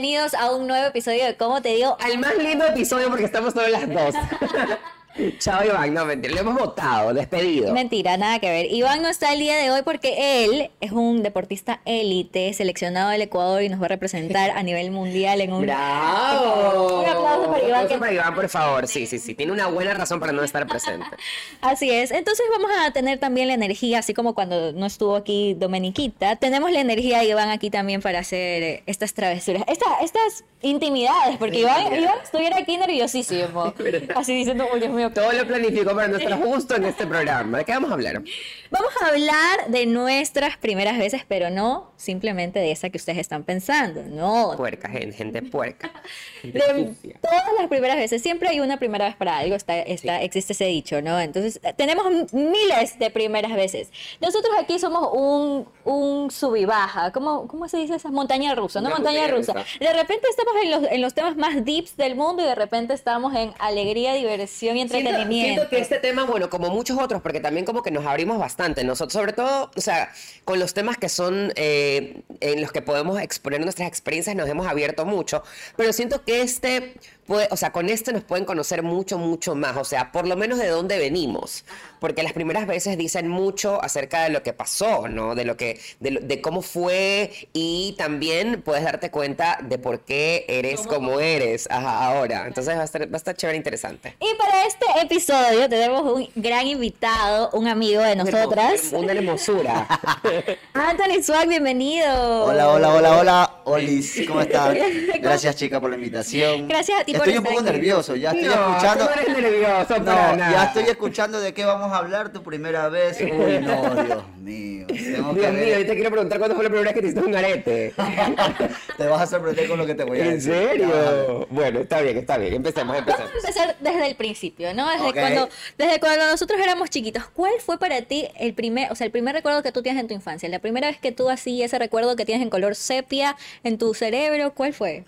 Bienvenidos a un nuevo episodio de Cómo te digo. Al más lindo episodio porque estamos todas las dos. Chao Iván, no mentira, lo hemos votado, despedido. Mentira, nada que ver. Iván no está el día de hoy porque él es un deportista élite, seleccionado del Ecuador y nos va a representar a nivel mundial en un... ¡Bravo! Un aplauso para Iván. Un aplauso que- para Iván, por favor. Sí, sí, sí. Tiene una buena razón para no estar presente. Así es. Entonces vamos a tener también la energía, así como cuando no estuvo aquí Domeniquita. Tenemos la energía de Iván aquí también para hacer eh, estas travesuras, esta- estas intimidades, porque Iván, Iván estuviera aquí nerviosísimo. Así diciendo, oh Dios mío. Todo lo planificó para no estar justo en este programa. ¿De qué vamos a hablar? Vamos a hablar de nuestras primeras veces, pero no simplemente de esa que ustedes están pensando. No, Puerca, gente, gente puerca. Gente de todas las primeras veces, siempre hay una primera vez para algo, está, está, existe ese dicho, ¿no? Entonces, tenemos miles de primeras veces. Nosotros aquí somos un, un sub y baja, ¿cómo, ¿cómo se dice esa? Montaña rusa, ¿no? Una Montaña, rusa. De repente estamos en los, en los temas más deeps del mundo y de repente estamos en alegría, diversión y Siento, entretenimiento. siento que este tema, bueno, como muchos otros, porque también como que nos abrimos bastante, nosotros, sobre todo, o sea, con los temas que son eh, en los que podemos exponer nuestras experiencias, nos hemos abierto mucho, pero siento que este, puede, o sea, con este nos pueden conocer mucho, mucho más, o sea, por lo menos de dónde venimos, porque las primeras veces dicen mucho acerca de lo que pasó, ¿no? De lo que, de, lo- de cómo fue y también puedes darte cuenta de por qué eres como eres ajá, ahora, entonces va a estar, va a estar chévere e interesante. Y para este episodio tenemos un gran invitado, un amigo de nosotras, Una hermosura. Anthony Swag, bienvenido. Hola, hola, hola, hola. Olis, ¿cómo estás? Gracias, chica, por la invitación. Gracias a ti Estoy un poco nervioso, ya estoy No, escuchando. no eres nervioso No, para nada. ya estoy escuchando de qué vamos a hablar tu primera vez. Uy, no, Dios mío. Tengo que Dios mío, ver. yo te quiero preguntar cuándo fue la primera vez que te hiciste un arete. Te vas a sorprender con lo que te voy a ¿En decir. Ver. serio? Bueno, está bien, está bien. Empecemos, Vamos empecemos. a empezar desde el principio, ¿no? Desde, cuando, desde cuando nosotros éramos chiquitos. ¿Cuál fue para ti el primer, o sea, el primer recuerdo que tú tienes en tu infancia? La primera vez que tú así, ese recuerdo que tienes en color sepia en tu cerebro, ¿cuál fue?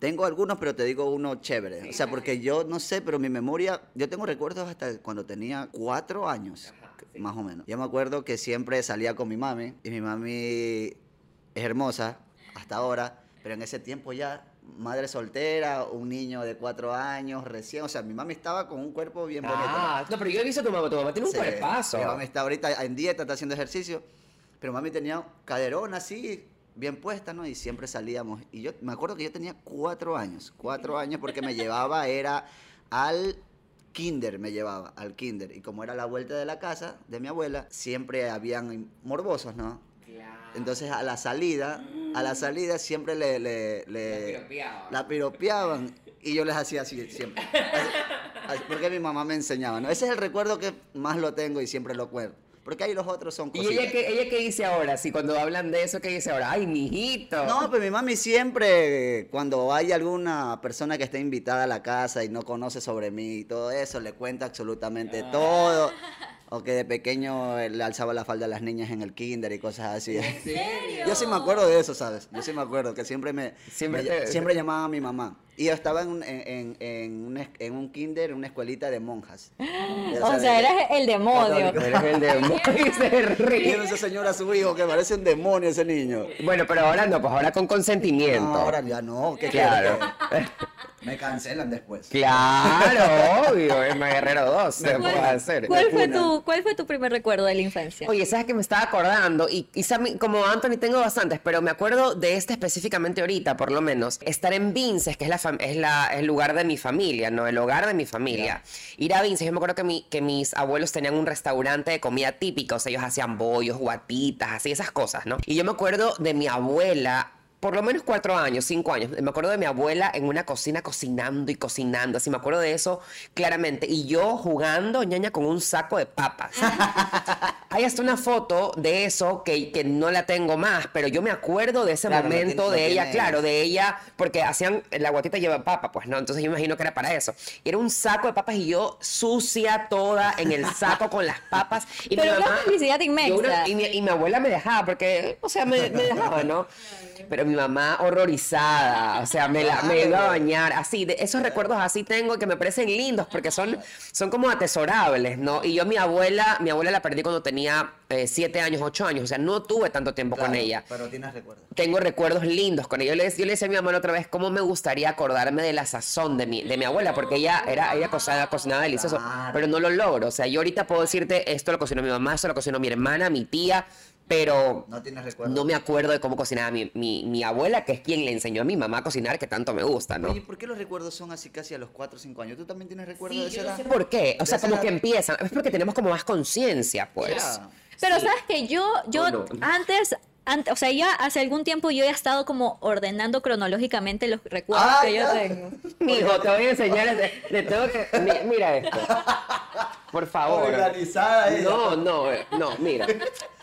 Tengo algunos, pero te digo uno chévere. O sea, porque yo no sé, pero mi memoria, yo tengo recuerdos hasta cuando tenía cuatro años, más o menos. Yo me acuerdo que siempre salía con mi mami, y mi mami es hermosa hasta ahora, pero en ese tiempo ya, madre soltera, un niño de cuatro años, recién, o sea, mi mami estaba con un cuerpo bien bonito. Ah, no, pero yo he visto a tu mamá. Tu mamá tiene un Sí, cuerpazo. Mi mami está ahorita en dieta, está haciendo ejercicio, pero mami tenía caderón así, bien puesta, ¿no? Y siempre salíamos. Y yo me acuerdo que yo tenía cuatro años, cuatro años porque me llevaba, era al kinder, me llevaba al kinder. Y como era la vuelta de la casa de mi abuela, siempre habían morbosos, ¿no? Entonces a la salida, a la salida siempre le, le, le- piropeaban. la piropeaban y yo les hacía así siempre. Así, porque mi mamá me enseñaba, ¿no? Ese es el recuerdo que más lo tengo y siempre lo cuento. Porque ahí los otros son ¿Y cositas. ella qué, ella qué dice ahora? Si cuando hablan de eso, ¿qué dice ahora? ¡Ay, mijito! No, pues mi mami siempre, cuando hay alguna persona que esté invitada a la casa y no conoce sobre mí y todo eso, le cuenta absolutamente Ah. todo. O que de pequeño le alzaba la falda a las niñas en el kinder y cosas así. Yo sí me acuerdo de eso, ¿sabes? Yo sí me acuerdo que siempre me Siempre me- siempre llamaba a mi mamá. Y yo estaba en un, en, en, en un, en kinder, en una escuelita de monjas. O sea, eras el demonio. católico. Eres el demonio y se ríe. Esa señora a su hijo que parece un demonio ese niño. Bueno, pero ahora no, pues ahora con consentimiento. No, ahora ya no, ¿qué Claro. Me cancelan después. Claro, obvio, es Guerrero 2, se puede hacer. ¿Cuál fue, tu, ¿Cuál fue tu primer recuerdo de la infancia? Oye, ¿sabes que me estaba acordando? Y quizá mi- como Anthony tengo bastantes, pero me acuerdo de este específicamente ahorita, por lo menos. Estar en Vinces, que es, la es la, el lugar de mi familia, ¿no? El hogar de mi familia. Ir a Vinces, yo me acuerdo que, mi, que mis abuelos tenían un restaurante de comida típica, o sea, ellos hacían bollos, guatitas, así, esas cosas, ¿no? Y yo me acuerdo de mi abuela por lo menos cuatro años, cinco años. Me acuerdo de mi abuela en una cocina cocinando y cocinando. Así me acuerdo de eso claramente. Y yo jugando, ñaña, con un saco de papas. hay hasta una foto de eso que, que no la tengo más, pero yo me acuerdo de ese Claro, momento tiene- de ella, tienes. claro, de ella, porque hacían, la guatita lleva papa, pues no, entonces yo imagino que era para eso. Y era un saco de papas y yo sucia toda en el saco con las papas. Y Pero mi una mamá- felicidad yo inmensa. una- y, mi, y mi abuela me dejaba, porque, o sea, me, me dejaba, ¿no? Pero mi mamá horrorizada, o sea, me, la, me iba a bañar, así, de esos recuerdos así tengo que me parecen lindos, porque son, son como atesorables, ¿no? Y yo mi abuela, mi abuela la perdí cuando tenía eh, siete años, ocho años, o sea, no tuve tanto tiempo con ella. Pero tienes recuerdos. Tengo recuerdos lindos con ella. Yo le, yo le decía a mi mamá otra vez cómo me gustaría acordarme de la sazón de mi, de mi abuela, porque ella era ella cocinaba, cocinaba delicioso, Claro. pero no lo logro. O sea, yo ahorita puedo decirte esto lo cocinó mi mamá, esto lo cocinó mi hermana, mi tía, pero No tienes recuerdos. no me acuerdo de cómo cocinaba mi, mi, mi abuela, que es quien le enseñó a mi mamá a cocinar, que tanto me gusta, ¿no? Oye, ¿por qué los recuerdos son así casi a los 4 o 5 años? ¿Tú también tienes recuerdos de esa edad? ¿Por qué? O sea, como edad. que empiezan. Es porque tenemos como más conciencia, pues. Pero Sí. sabes que yo, yo antes, antes, o sea, ya hace algún tiempo yo he estado como ordenando cronológicamente los recuerdos Ah, que yo tengo. Mijo, te voy a enseñar. Le tengo que. mi- Mira esto. Por favor. Organizada. No, no, eh, no, mira.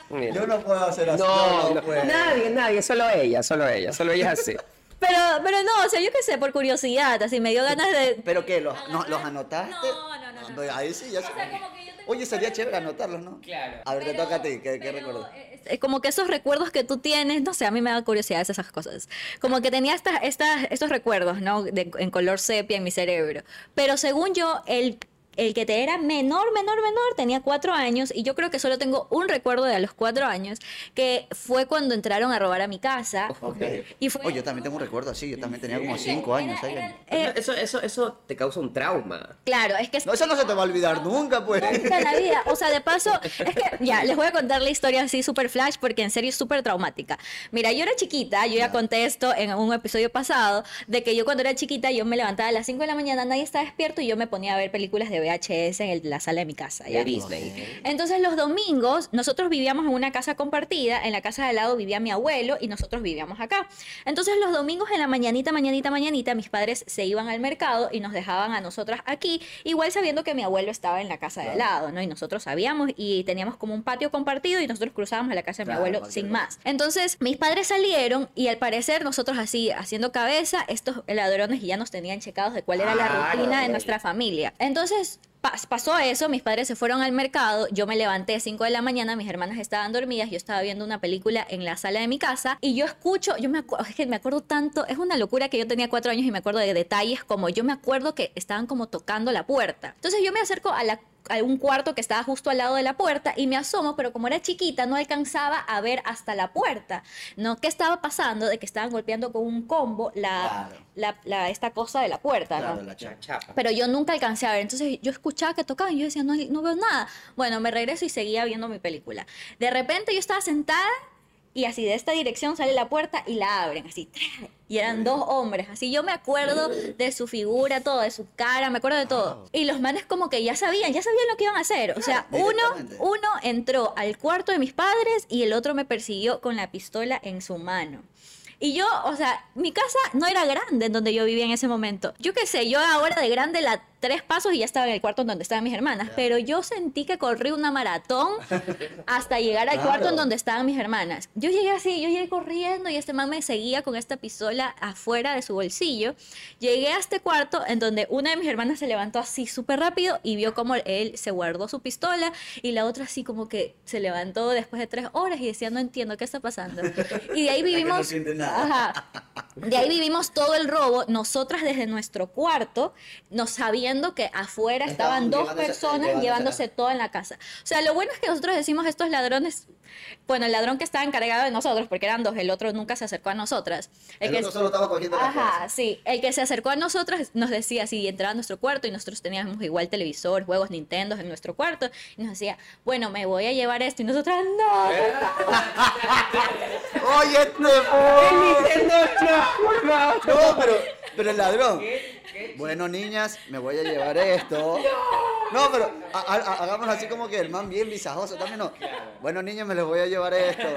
Mira. Yo no puedo hacer así. No, no, puedo. nadie, nadie, solo ella, solo ella, solo ella es así. Pero, pero no, o sea, yo qué sé, por curiosidad, así me dio ganas de... ¿Pero qué? ¿Los, no, ¿los anotaste? No, no, no, no. Ahí sí, ya sé. como que yo Oye, sería chévere anotarlos, ¿no? Claro. A ver, te Pero- toca a ti. ¿Qué, qué recuerdas? eh, eh, como que esos recuerdos que tú tienes, no sé, a mí me da curiosidad esas cosas. Como que tenía estas, estas, estos recuerdos, ¿no? De- en color sepia en mi cerebro. Pero según yo, el, el que te era menor, menor, menor, tenía cuatro años y yo creo que solo tengo un recuerdo de a los cuatro años, que fue cuando entraron a robar a mi casa. Ok. Y fue... Oye, yo también tengo un recuerdo así. Yo también tenía como 5 años, 6 años. Eh, eso, eso, eso te causa un trauma. claro, es que No, eso no se te va a olvidar nunca, pues. Nunca en la vida. O sea, de paso, es que ya, les voy a contar la historia así súper flash porque en serio es súper traumática. Mira, yo era chiquita, yo ya conté esto en un episodio pasado, de que yo cuando era chiquita yo me levantaba a las 5 de la mañana, nadie estaba despierto y yo me ponía a ver películas de VHS en el- la sala de mi casa. ¿ya? De Disney. Entonces los domingos nosotros vivíamos en una casa compartida, en la casa de al lado vivía mi abuelo y nosotros vivíamos acá. Entonces los domingos en la mañanita, mañanita, mañanita, mis padres se iban al mercado y nos dejaban a nosotras aquí, igual sabiendo que mi abuelo estaba en la casa de al lado, ¿no? Y nosotros sabíamos y teníamos como un patio compartido y nosotros cruzábamos a la casa de mi abuelo sin más. Entonces mis padres salieron y al parecer nosotros así haciendo cabeza, estos ladrones ya nos tenían checados de cuál era la Claro, rutina de nuestra familia. Entonces pas- pasó eso, mis padres se fueron al mercado, yo me levanté a 5 de la mañana, mis hermanas estaban dormidas, yo estaba viendo una película en la sala de mi casa y yo escucho, yo me, acu- es que me acuerdo tanto, es una locura que yo tenía cuatro años y me acuerdo de detalles como yo me acuerdo que estaban como tocando la puerta. Entonces yo me acerco a la a un cuarto que estaba justo al lado de la puerta y me asomo, pero como era chiquita no alcanzaba a ver hasta la puerta. ¿No? ¿Qué estaba pasando? De que estaban golpeando con un combo la, Claro. la, la- esta cosa de la puerta, Claro, ¿no? la chapa. Pero yo nunca alcancé a ver. Entonces yo escuchaba que tocaban y yo decía, no, no veo nada. Bueno, me regreso y seguía viendo mi película. De repente yo estaba sentada y así de esta dirección sale la puerta y la abren, así. Y eran dos hombres. Así yo me acuerdo de su figura, todo, de su cara, me acuerdo de todo. Y los manes como que ya sabían, ya sabían lo que iban a hacer. O sea, uno, uno entró al cuarto de mis padres y el otro me persiguió con la pistola en su mano. Y yo, o sea, mi casa no era grande en donde yo vivía en ese momento. Yo qué sé, yo ahora de grande la tres pasos y ya estaba en el cuarto en donde estaban mis hermanas, pero yo sentí que corrí una maratón hasta llegar al Claro. cuarto en donde estaban mis hermanas. Yo llegué así, yo llegué corriendo y este man me seguía con esta pistola afuera de su bolsillo. Llegué a este cuarto en donde una de mis hermanas se levantó así súper rápido y vio como él se guardó su pistola y la otra así como que se levantó después de tres horas y decía, no entiendo qué está pasando. Y de ahí no vivimos... nada. Ajá. De ahí vivimos todo el robo, nosotras desde nuestro cuarto, no sabiendo que afuera estaban Estaban dos llevándose- personas llevándose- llevándose todo en la casa. O sea, lo bueno es que nosotros decimos estos ladrones, bueno, el ladrón que estaba encargado de nosotros, porque eran dos, el otro nunca se acercó a nosotras. El que otro solo estaba cogiendo las Ajá, sí. El que se acercó a nosotros nos decía, si entraba a nuestro cuarto y nosotros teníamos igual televisor, juegos Nintendo en nuestro cuarto, y nos decía, bueno, me voy a llevar esto. Y nosotras, no. Oye, este No, pero, pero el ladrón. Bueno, niñas, me voy a llevar esto. No, pero ha- ha- hagámoslo así como que el man bien visajoso también, ¿no? Bueno, niñas, me les voy a llevar esto.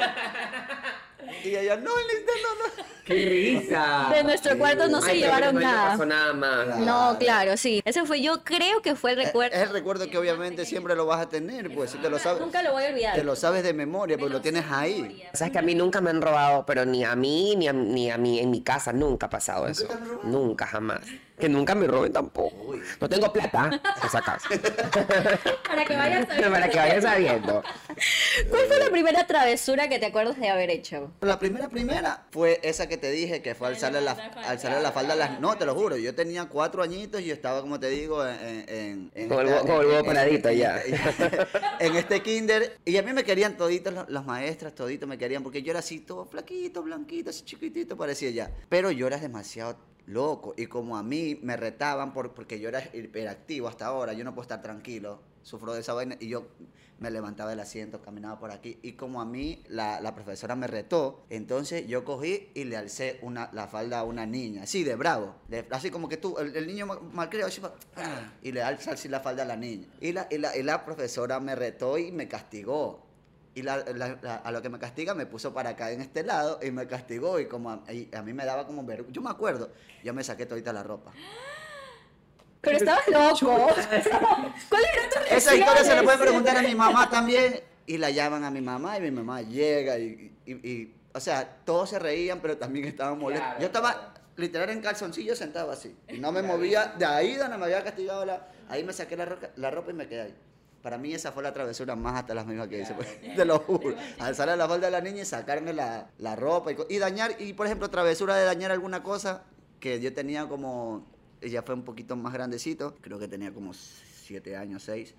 Y ella, no, el Nintendo no. ¡Qué risa! De nuestro cuarto no se Ay, pero llevaron no le nada. pasó nada más. No, claro, sí. Ese fue, yo creo que fue el recuerdo. es el recuerdo que obviamente siempre lo vas a tener, pues si te lo sabes. Nunca lo voy a olvidar. Te lo sabes de memoria, porque lo tienes ahí. Sabes que a mí nunca me han robado, pero ni a mí, ni a, ni a mí en mi casa nunca ha pasado eso. Nunca, jamás. Que nunca me roben tampoco. No tengo plata, por si acaso. Para que vayas Para que vayan sabiendo. ¿Cuál fue la primera travesura que te acuerdas de haber hecho? La primera, primera fue esa que te dije, que fue alzarle la, alzarle la falda a las... No, te lo juro, yo tenía cuatro añitos y yo estaba, como te digo, en... en, en Con el paradito en- ya. En este kinder. Y a mí me querían toditos, las- las maestras, toditos me querían, porque yo era así todo flaquito, blanquito, así chiquitito, parecía ya. Pero yo era demasiado loco. Y como a mí me retaban por, porque yo era hiperactivo hasta ahora, yo no puedo estar tranquilo, sufro de esa vaina, y yo me levantaba del asiento, caminaba por aquí. Y como a mí la, la profesora me retó, entonces yo cogí y le alcé una, la falda a una niña, así de bravo. así como que tú, el, el niño mal- malcriado, así, ah, y le alza así la falda a la niña. Y la, y la, y la profesora me retó y me castigó. Y la- la- la- a lo que me castiga me puso para acá en este lado y me castigó y como a, y a mí me daba como ver yo me acuerdo yo me saqué todita la ropa. Pero estabas loco. ¿Cuál era tu esa historia se le puede preguntar a mi mamá también. Y la llaman a mi mamá y mi mamá llega y, y- y- o sea todos se reían pero también estaban molestos. Claro, yo estaba literal en calzoncillo sentado así. Y no me movía de ahí donde me había castigado la ahí me saqué la, roca- la ropa y me quedé ahí para mí esa fue la travesura más hasta las mismas que hice, pues, te lo juro. Alzarle la falda a la niña y sacarme la, la ropa y, dañar, y por ejemplo, travesura de dañar alguna cosa que yo tenía como, ella fue un poquito más grandecito, creo que tenía como siete años, seis,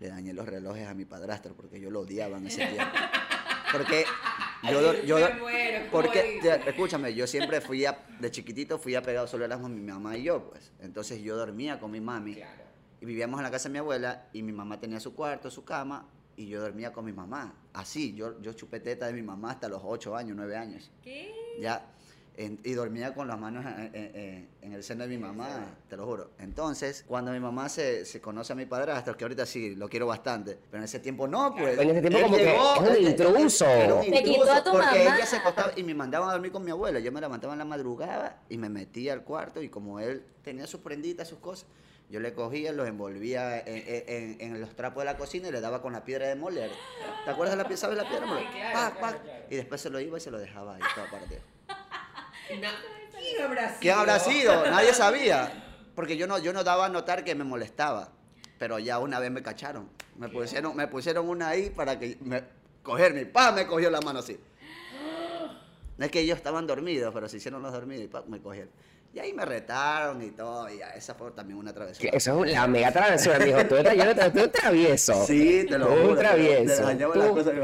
le dañé los relojes a mi padrastro porque yo lo odiaba en ese tiempo. Porque yo, yo Me muero, ¿cómo porque, te- escúchame, yo siempre fui a, de chiquitito fui apegado solo éramos mi mamá y yo, pues. Entonces yo dormía con mi mami y vivíamos en la casa de mi abuela y mi mamá tenía su cuarto, su cama y yo dormía con mi mamá. Así, yo, yo chupé teta de mi mamá hasta los 8 años, 9 años. ¿Qué? Ya. en- y dormía con las manos en, en- en- en el seno de mi mamá, te lo juro. Entonces, cuando mi mamá se, se conoce a mi padrastro, que ahorita sí lo quiero bastante, pero en ese tiempo no, pues. En ese tiempo como que es un intruso. era un quitó a tu porque mamá. ella se acostaba y me mandaban a dormir con mi abuela. Yo me levantaba en la madrugada y me metía al cuarto y como él tenía sus prenditas, sus cosas, yo le cogía, los envolvía en, en- en los trapos de la cocina y le daba con la piedra de moler. ¿Te acuerdas de la piedra? ¿Sabes la piedra de moler? Pac, pac. Y después se lo iba y se lo dejaba ahí toda partido. ¿Quién habrá sido? ¿Quién habrá sido? Nadie sabía. Porque yo no, yo no daba a notar que me molestaba. Pero ya una vez me cacharon. Me pusieron, me pusieron una ahí para que me coger mi pa, me cogió la mano así. No es que ellos estaban dormidos, pero se hicieron los dormidos y pa, me cogieron. Y ahí me retaron y todo. Y esa fue también una travesura. Eso es la mega travesura, mijo. Tú eres, yo no te- tú eres travieso. Sí, te lo Tú juro. un travieso. Te Tú- cosas.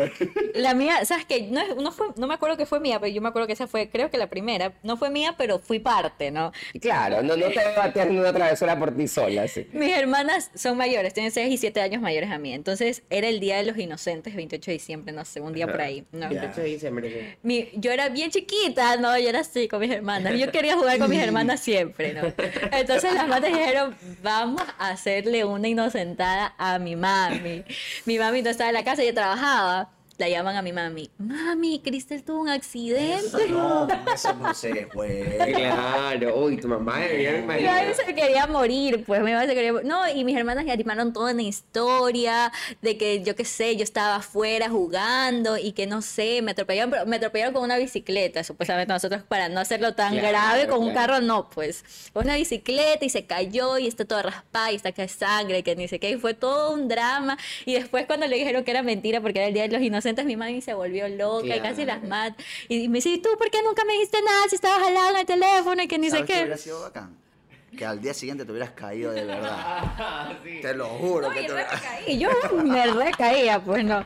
La mía, ¿sabes qué? No, es- no, fue, no me acuerdo que fue mía, pero yo me acuerdo que esa fue, creo que la primera. No fue mía, pero fui parte, ¿no? Claro, no, no te veo haciendo una travesura por ti sola, sí. Mis hermanas son mayores, tienen 6 y 7 años mayores a mí. Entonces era el Día de los Inocentes, 28 de diciembre, no sé, un día por ahí. ¿no? 28 de diciembre. sí. Mi- yo era bien chiquita, no, yo era así con mis hermanas. Yo quería jugar con mis hermanas siempre. Entonces las madres dijeron, vamos a hacerle una inocentada a mi mami. Mi mami no estaba en la casa, ella trabajaba. La llaman a mi mami. Mami, Cristel tuvo un accidente. No, eso no se fue. Claro, uy, tu mamá debería Mi mami se quería morir, pues mi mamá se quería morir. No, y mis hermanas me animaron toda una historia de que yo qué sé, yo estaba afuera jugando y que no sé, me atropellaron, pero me atropellaron con una bicicleta, supuestamente nosotros para no hacerlo tan Claro, grave con un carro, no, pues. Con una bicicleta y se cayó y está toda raspada y está que hay sangre, que ni sé qué, y fue todo un drama. Y después cuando le dijeron que era mentira porque era el Día de los Inocentes, mi mami se volvió loca y casi las Claro. mata. Y me dice, ¿y tú por qué nunca me dijiste nada si estabas al lado en el teléfono y que ni sé ¿Sabes qué hubiera sido bacán? Que al día siguiente te hubieras caído de verdad. Te lo juro. que te hubieras- Y yo me recaía, pues no.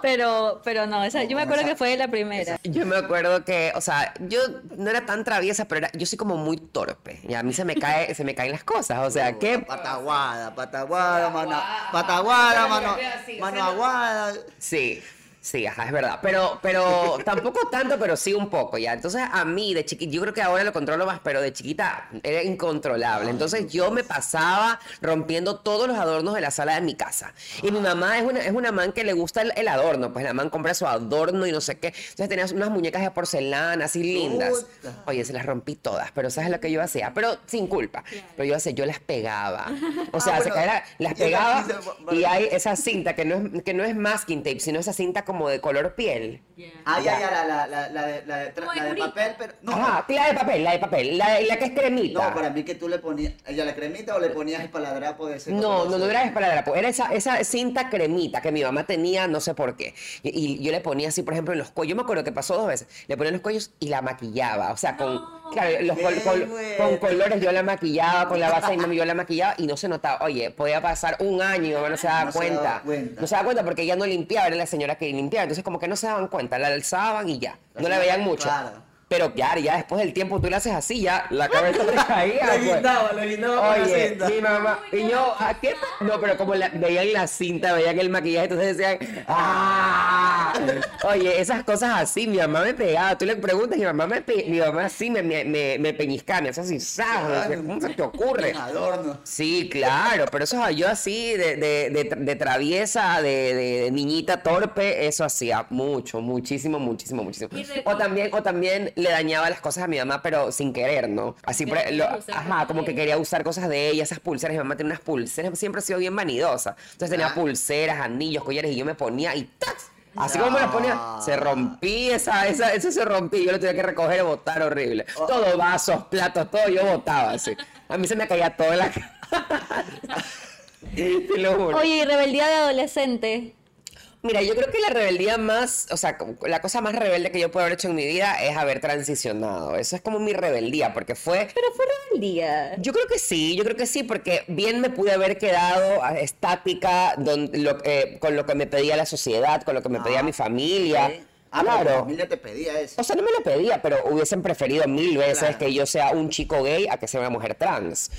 Pero, pero no, esa, yo me acuerdo que fue la primera. Yo me acuerdo que, o sea, yo no era tan traviesa, pero era- yo soy como muy torpe. Y a mí se me cae, se me caen las cosas. O sea, que Pataguada, pataguada, mano, pataguada, mano, mano aguada. Sí. Sí, ajá, es verdad. Pero, pero tampoco tanto, pero sí un poco, ya. Entonces, a mí, de chiquita, yo creo que ahora lo controlo más, pero de chiquita era incontrolable. Entonces, yo me pasaba rompiendo todos los adornos de la sala de mi casa. Y mi mamá es una, es una man que le gusta el, el adorno. Pues la man compra su adorno y no sé qué. Entonces, tenía unas muñecas de porcelana así lindas. Oye, se las rompí todas, pero ¿sabes lo que yo hacía? Pero sin culpa. Pero yo hacía, yo las pegaba. O sea, Ah, se caía- las pegaba y hay esa cinta que no es, que no es masking tape, sino esa cinta como de color piel. Ah, ya, ya, la, la, la, la de, la de, la de papel, pero. No, Ajá, la de papel, la de papel, la, la que es cremita. no, para mí que tú le ponías. ¿Ella la cremita o le ponías el paladrapo de ese No, no, no era esparadrapo, era esa, esa cinta cremita que mi mamá tenía, no sé por qué. Y, y yo le ponía así, por ejemplo, en los cuellos. Yo me acuerdo que pasó dos veces. Le ponía en los cuellos y la maquillaba. O sea, con, claro, los col- col- con colores yo la maquillaba, con la base de mi mami yo la maquillaba y no se notaba. Oye, podía pasar un año no se daba No cuenta. No se daba cuenta porque ella no limpiaba, era la señora que limpiaba. Entonces, como que no se daban cuenta, la alzaban y ya. La No la veían mucho. claro. Pero claro, ya después del tiempo tú le haces así, ya la cabeza te caía. Le pues. guindaba, le guindaba con la cinta. mi mamá, y yo, ¿a qué? No, pero como la- veían la cinta, veían el maquillaje, entonces decían, ¡ah! Oye, esas cosas así, mi mamá me pegaba. Tú le preguntas, mi mamá me, pe- mi mamá sí me, me, me, me peñiscaba, me hacía así, ¿sabes? ¿Cómo se te ocurre? Adorno. Sí, claro, pero eso yo así de, de, de, de traviesa, de, de- de niñita torpe, eso hacía mucho, muchísimo, muchísimo, muchísimo. O también, o también le dañaba las cosas a mi mamá, pero sin querer, ¿no? Así, por, lo- ajá, como que quería usar cosas de ella, esas pulseras. Mi mamá tenía unas pulseras, siempre ha sido bien vanidosa. Entonces tenía Ah. pulseras, anillos, collares, y yo me ponía y ¡tax! Así como me las ponía, se rompía esa, esa, eso se rompía, yo lo tenía que recoger y botar horrible. Todo vasos, platos, todo yo botaba así. A mí se me caía todo en la cara. Te lo juro. Oye, y rebeldía de adolescente. Mira, yo creo que la rebeldía más, o sea, la cosa más rebelde que yo puedo haber hecho en mi vida es haber transicionado. Eso es como mi rebeldía, porque fue Pero fue rebeldía. Yo creo que sí, yo creo que sí, porque bien me pude haber quedado ah, estática don- lo- eh, con lo que me pedía la sociedad, con lo que me pedía Ah, mi familia. ok. Ah, claro. familia te pedía eso. O sea, no me lo pedía, pero hubiesen preferido mil veces Claro. que yo sea un chico gay a que sea una mujer trans.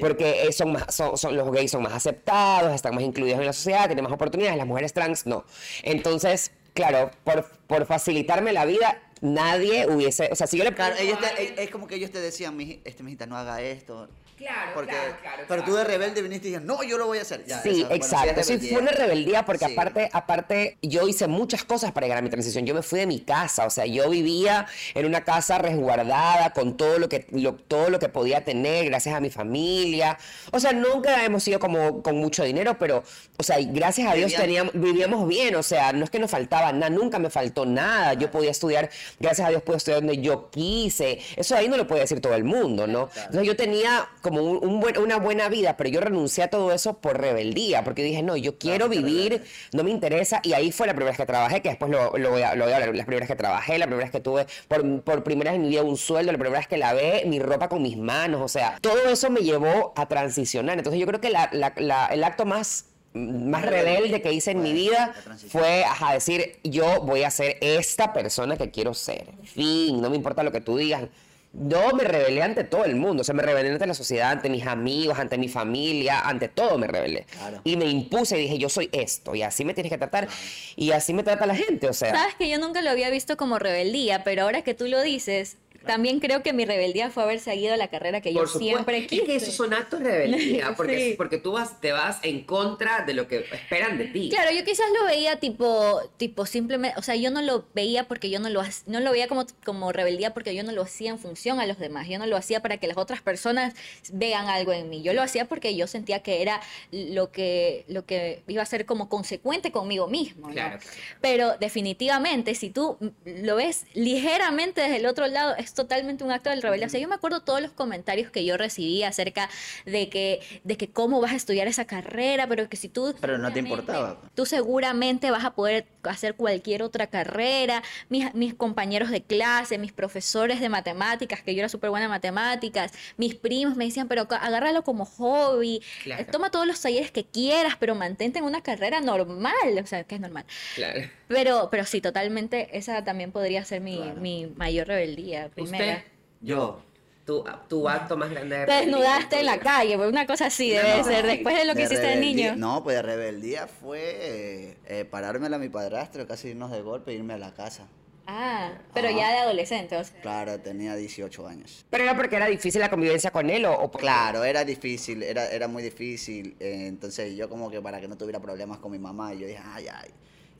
Porque son más, son, son- los gays son más aceptados, están más incluidos en la sociedad, tienen más oportunidades, las mujeres trans no. Entonces, claro, por, por facilitarme la vida, nadie hubiese, o sea, si yo le Claro, ellos te- es, como que ellos te decían, "Miji- este mijita, no haga esto. Claro, Porque, claro, claro, Pero tú de rebelde viniste y dijiste, no, yo lo voy a hacer. Ya, Sí, exacto. Sí, fue una rebeldía porque Sí. aparte, aparte, yo hice muchas cosas para llegar a mi transición. Yo me fui de mi casa, o sea, yo vivía en una casa resguardada con todo lo que, lo- todo lo que podía tener, gracias a mi familia. O sea, nunca hemos sido como con mucho dinero, pero, o sea, gracias a Dios teníamos, vivíamos bien. O sea, no es que nos faltaba nada, nunca me faltó nada. Yo podía estudiar, gracias a Dios pude estudiar donde yo quise. Eso ahí no lo puede decir todo el mundo, ¿no? Entonces yo tenía como un, un buen- una buena vida, pero yo renuncié a todo eso por rebeldía, porque dije, no, yo quiero vivir, rebelde. no me interesa, y ahí fue la primera vez que trabajé, que después lo, lo voy, a, lo voy a hablar, las primeras que trabajé, la primera vez que tuve por, por primera vez en mi vida un sueldo, la primera vez que lavé mi ropa con mis manos, o sea, todo eso me llevó a transicionar. Entonces yo creo que la- la- la- el acto más más rebelde que hice en mi vida fue ajá, decir yo voy a ser esta persona que quiero ser. Fin, no me importa lo que tú digas. Yo me rebelé ante todo el mundo, o sea, me rebelé ante la sociedad, ante mis amigos, ante mi familia, ante todo me rebelé. Claro. Y me impuse y dije, yo soy esto, y así me tienes que tratar, y así me trata la gente, o sea. Sabes que yo nunca lo había visto como rebeldía, pero ahora que tú lo dices, también creo que mi rebeldía fue haber seguido la carrera que yo siempre quise. son actos de rebeldía, Sí. porque tú vas, te vas en contra de lo que esperan de ti. Claro, yo quizás lo veía tipo, tipo simplemente, o sea, yo no lo veía porque yo no lo, no lo veía como, como rebeldía porque yo no lo hacía en función a los demás, yo no lo hacía para que las otras personas vean algo en mí, yo lo hacía porque yo sentía que era lo que, lo que iba a ser como consecuente conmigo mismo. ¿no? Claro, claro. Pero definitivamente, si tú lo ves ligeramente desde el otro lado, es totalmente un acto de rebeldía. O sea, yo me acuerdo todos los comentarios que yo recibía acerca de que, de que cómo vas a estudiar esa carrera, pero que si tú... Pero no te importaba. Tú seguramente vas a poder hacer cualquier otra carrera. Mis, mis compañeros de clase, mis profesores de matemáticas, que yo era súper buena en matemáticas, mis primos me decían, pero agárralo como hobby, Claro. toma todos los talleres que quieras, pero mantente en una carrera normal. O sea, que es normal. Claro. Pero, pero sí, totalmente, esa también podría ser mi, Claro. mi mayor rebeldía primera. ¿Usted? Yo, tu, tu acto más grande de Te desnudaste en la calle, pues una cosa así debe No, ser. Después de lo que hiciste de niño. No, pues de rebeldía fue eh, eh, parármela a mi padrastro, casi irnos de golpe e irme a la casa. Ah, pero Ajá. ya de adolescente, o sea. Claro, tenía 18 años. ¿Pero era porque era difícil la convivencia con él o, Claro, era difícil, era, era muy difícil. eh, entonces yo como que para que no tuviera problemas con mi mamá, yo dije, ay, ay.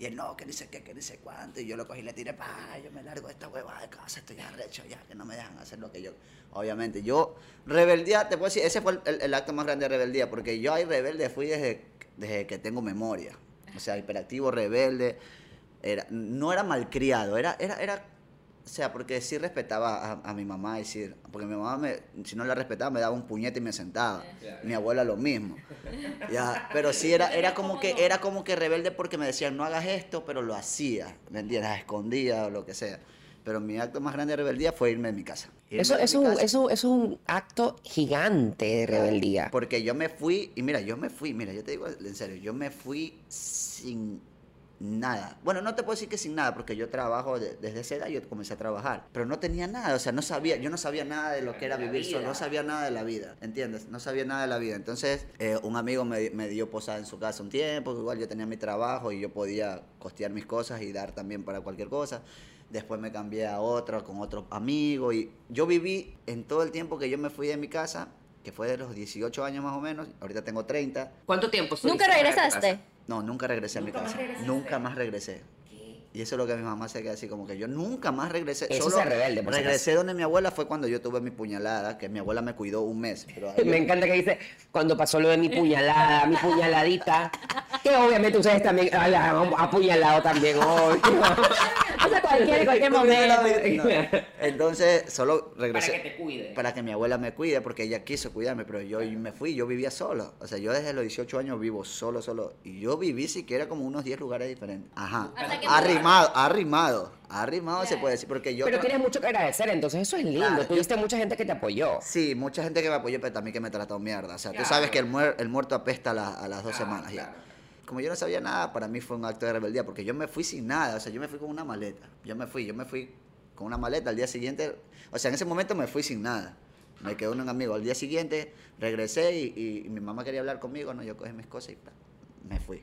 Y él, no, que sé qué, que sé cuánto. Y yo lo cogí y le tiré, pa, yo me largo de esta hueva de casa, estoy ya recho ya, que no me dejan hacer lo que yo... Obviamente, yo, rebeldía, te puedo decir, ese fue el, el- el acto más grande de rebeldía, porque yo ahí rebelde fui desde, desde que tengo memoria. O sea, hiperactivo, rebelde. Era, no era malcriado, era, era, era o sea, porque sí respetaba a, a mi mamá, y sí, porque mi mamá, me, si no la respetaba, me daba un puñete y me sentaba. Mi abuela lo mismo. Ya, pero sí era, era como que era como que rebelde porque me decían no hagas esto, pero lo hacía, ¿me entiendes? A escondida o lo que sea. Pero mi acto más grande de rebeldía fue irme de mi casa. Irme Eso, de mi eso, casa. eso, eso es un acto gigante de rebeldía. Porque yo me fui, y mira, yo me fui, mira, yo te digo en serio, yo me fui sin nada. Bueno, no te puedo decir que sin nada, porque yo trabajo de- desde esa edad, yo comencé a trabajar, pero no tenía nada, o sea, no sabía, yo no sabía nada de lo que era vivir solo, no sabía nada de la vida, ¿entiendes? No sabía nada de la vida. Entonces, eh, un amigo me, me dio posada en su casa un tiempo, igual yo tenía mi trabajo y yo podía costear mis cosas y dar también para cualquier cosa. Después me cambié a otro, con otro amigo y yo viví en todo el tiempo que yo me fui de mi casa, que fue de los 18 años más o menos, ahorita tengo 30. ¿Cuánto tiempo ¿Nunca regresaste? No, nunca regresé a mi casa. Nunca más regresé. Y eso es lo que mi mamá se queda así como que yo nunca más regresé. Eso Solo es rebelde, por regresé donde mi abuela fue cuando yo tuve mi puñalada, que mi abuela me cuidó un mes. Pero Me yo- encanta que dice, cuando pasó lo de mi puñalada, mi puñaladita, que obviamente ustedes también la han apuñalado también hoy. O sea, cualquier, cualquier momento. No. Entonces, solo regresé. Para que te cuide. Para que mi abuela me cuide, porque ella quiso cuidarme, pero yo me fui, yo vivía solo. O sea, yo desde los 18 años vivo solo, solo. Y yo viví siquiera como unos 10 lugares diferentes. Ajá. Hasta que- Arrimado, arrimado. Arrimado se puede decir, porque yo... Pero tienes mucho que agradecer, entonces eso es lindo. Claro, yo- Tuviste mucha gente que te apoyó. Sí, mucha gente que me apoyó, pero también que me trató mierda. O sea, Claro. tú sabes que el, muer- el muerto apesta a, la- a las dos Claro, semanas ya. Como yo no sabía nada, para mí fue un acto de rebeldía, porque yo me fui sin nada. O sea, yo me fui con una maleta. Yo me fui, yo me fui con una maleta. Al día siguiente, o sea, en ese momento me fui sin nada. Me quedó un amigo. Al día siguiente regresé y, y- y mi mamá quería hablar conmigo. No, yo cogí mis cosas y me fui.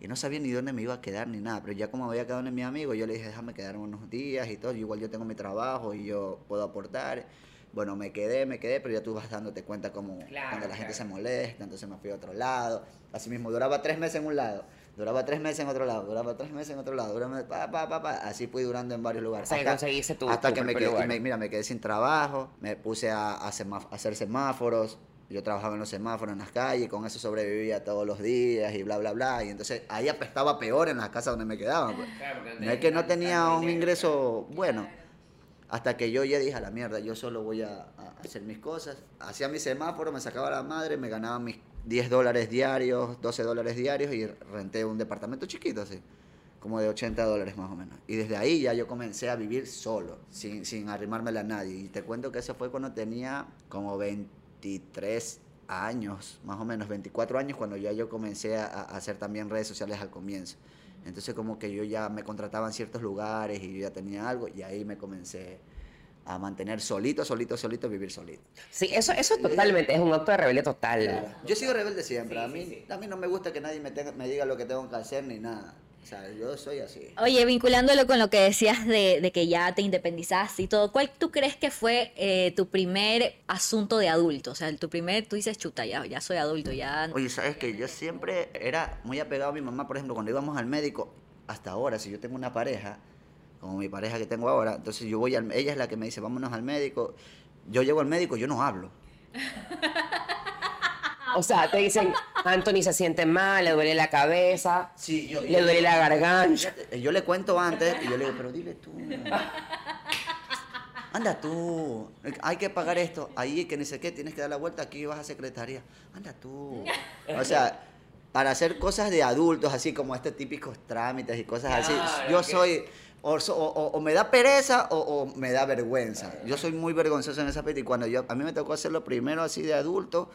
Y no sabía ni dónde me iba a quedar ni nada. Pero ya como había quedado en mi amigo, yo le dije, déjame quedarme unos días y todo. Yo igual yo tengo mi trabajo y yo puedo aportar. Bueno, me quedé, me quedé, pero ya tú vas dándote cuenta como Claro, cuando la gente se molesta, entonces me fui a otro lado. Así mismo, duraba tres meses en un lado, duraba tres meses en otro lado, duraba tres meses en otro lado, duraba, pa, pa, pa, pa. así fui durando en varios lugares. Hasta que conseguiste tu- hasta tu que me quedé, me- mira, me quedé sin trabajo, me puse a, a a hacer semáforos, yo trabajaba en los semáforos en las calles, con eso sobrevivía todos los días y bla, bla, bla. Y entonces ahí apestaba peor en las casas donde me quedaba. pues. No es que no tenía un ingreso bueno. Hasta que yo ya dije a la mierda, yo solo voy a, a hacer mis cosas. Hacía mi semáforo, me sacaba la madre, me ganaba mis 10 dólares diarios, 12 dólares diarios y renté un departamento chiquito así, como de 80 dólares más o menos. Y desde ahí ya yo comencé a vivir solo, sin, sin arrimármela a nadie. Y te cuento que eso fue cuando tenía como 23 años, más o menos 24 años, cuando ya yo comencé a, a hacer también redes sociales al comienzo. Entonces como que yo ya me contrataba en ciertos lugares y yo ya tenía algo y ahí me comencé a mantener solito, solito, solito, vivir solito. Sí, eso, eso totalmente es un acto de rebeldía total. Yo sigo rebelde siempre, a, mí, a mí no me gusta que nadie me, tenga- me diga lo que tengo que hacer ni nada. O sea, yo soy así. Oye, vinculándolo con lo que decías de, de que ya te independizaste y todo, ¿cuál tú crees que fue eh, tu primer asunto de adulto? O sea, tu primer, tú dices, chuta, ya, ya soy adulto, ya... Oye, ¿sabes que Yo siempre era muy apegado a mi mamá, por ejemplo, cuando íbamos al médico, hasta ahora, si yo tengo una pareja, como mi pareja que tengo ahora, entonces yo voy al, ella es la que me dice, vámonos al médico. Yo llego al médico, yo no hablo. O sea, te dicen, Anthony se siente mal, le duele la cabeza, Sí, yo, le duele la garganta. Yo le cuento antes y yo le digo, pero dile tú. Anda tú, hay que pagar esto, ahí que ni sé qué, tienes que dar la vuelta, aquí vas a secretaría. Anda tú. O sea, para hacer cosas de adultos, así como estos típicos trámites y cosas así, Claro, yo soy, o, so- o- o me da pereza o, o me da vergüenza. Yo soy muy vergonzoso en ese aspecto y cuando yo, a mí me tocó hacerlo primero así de adulto,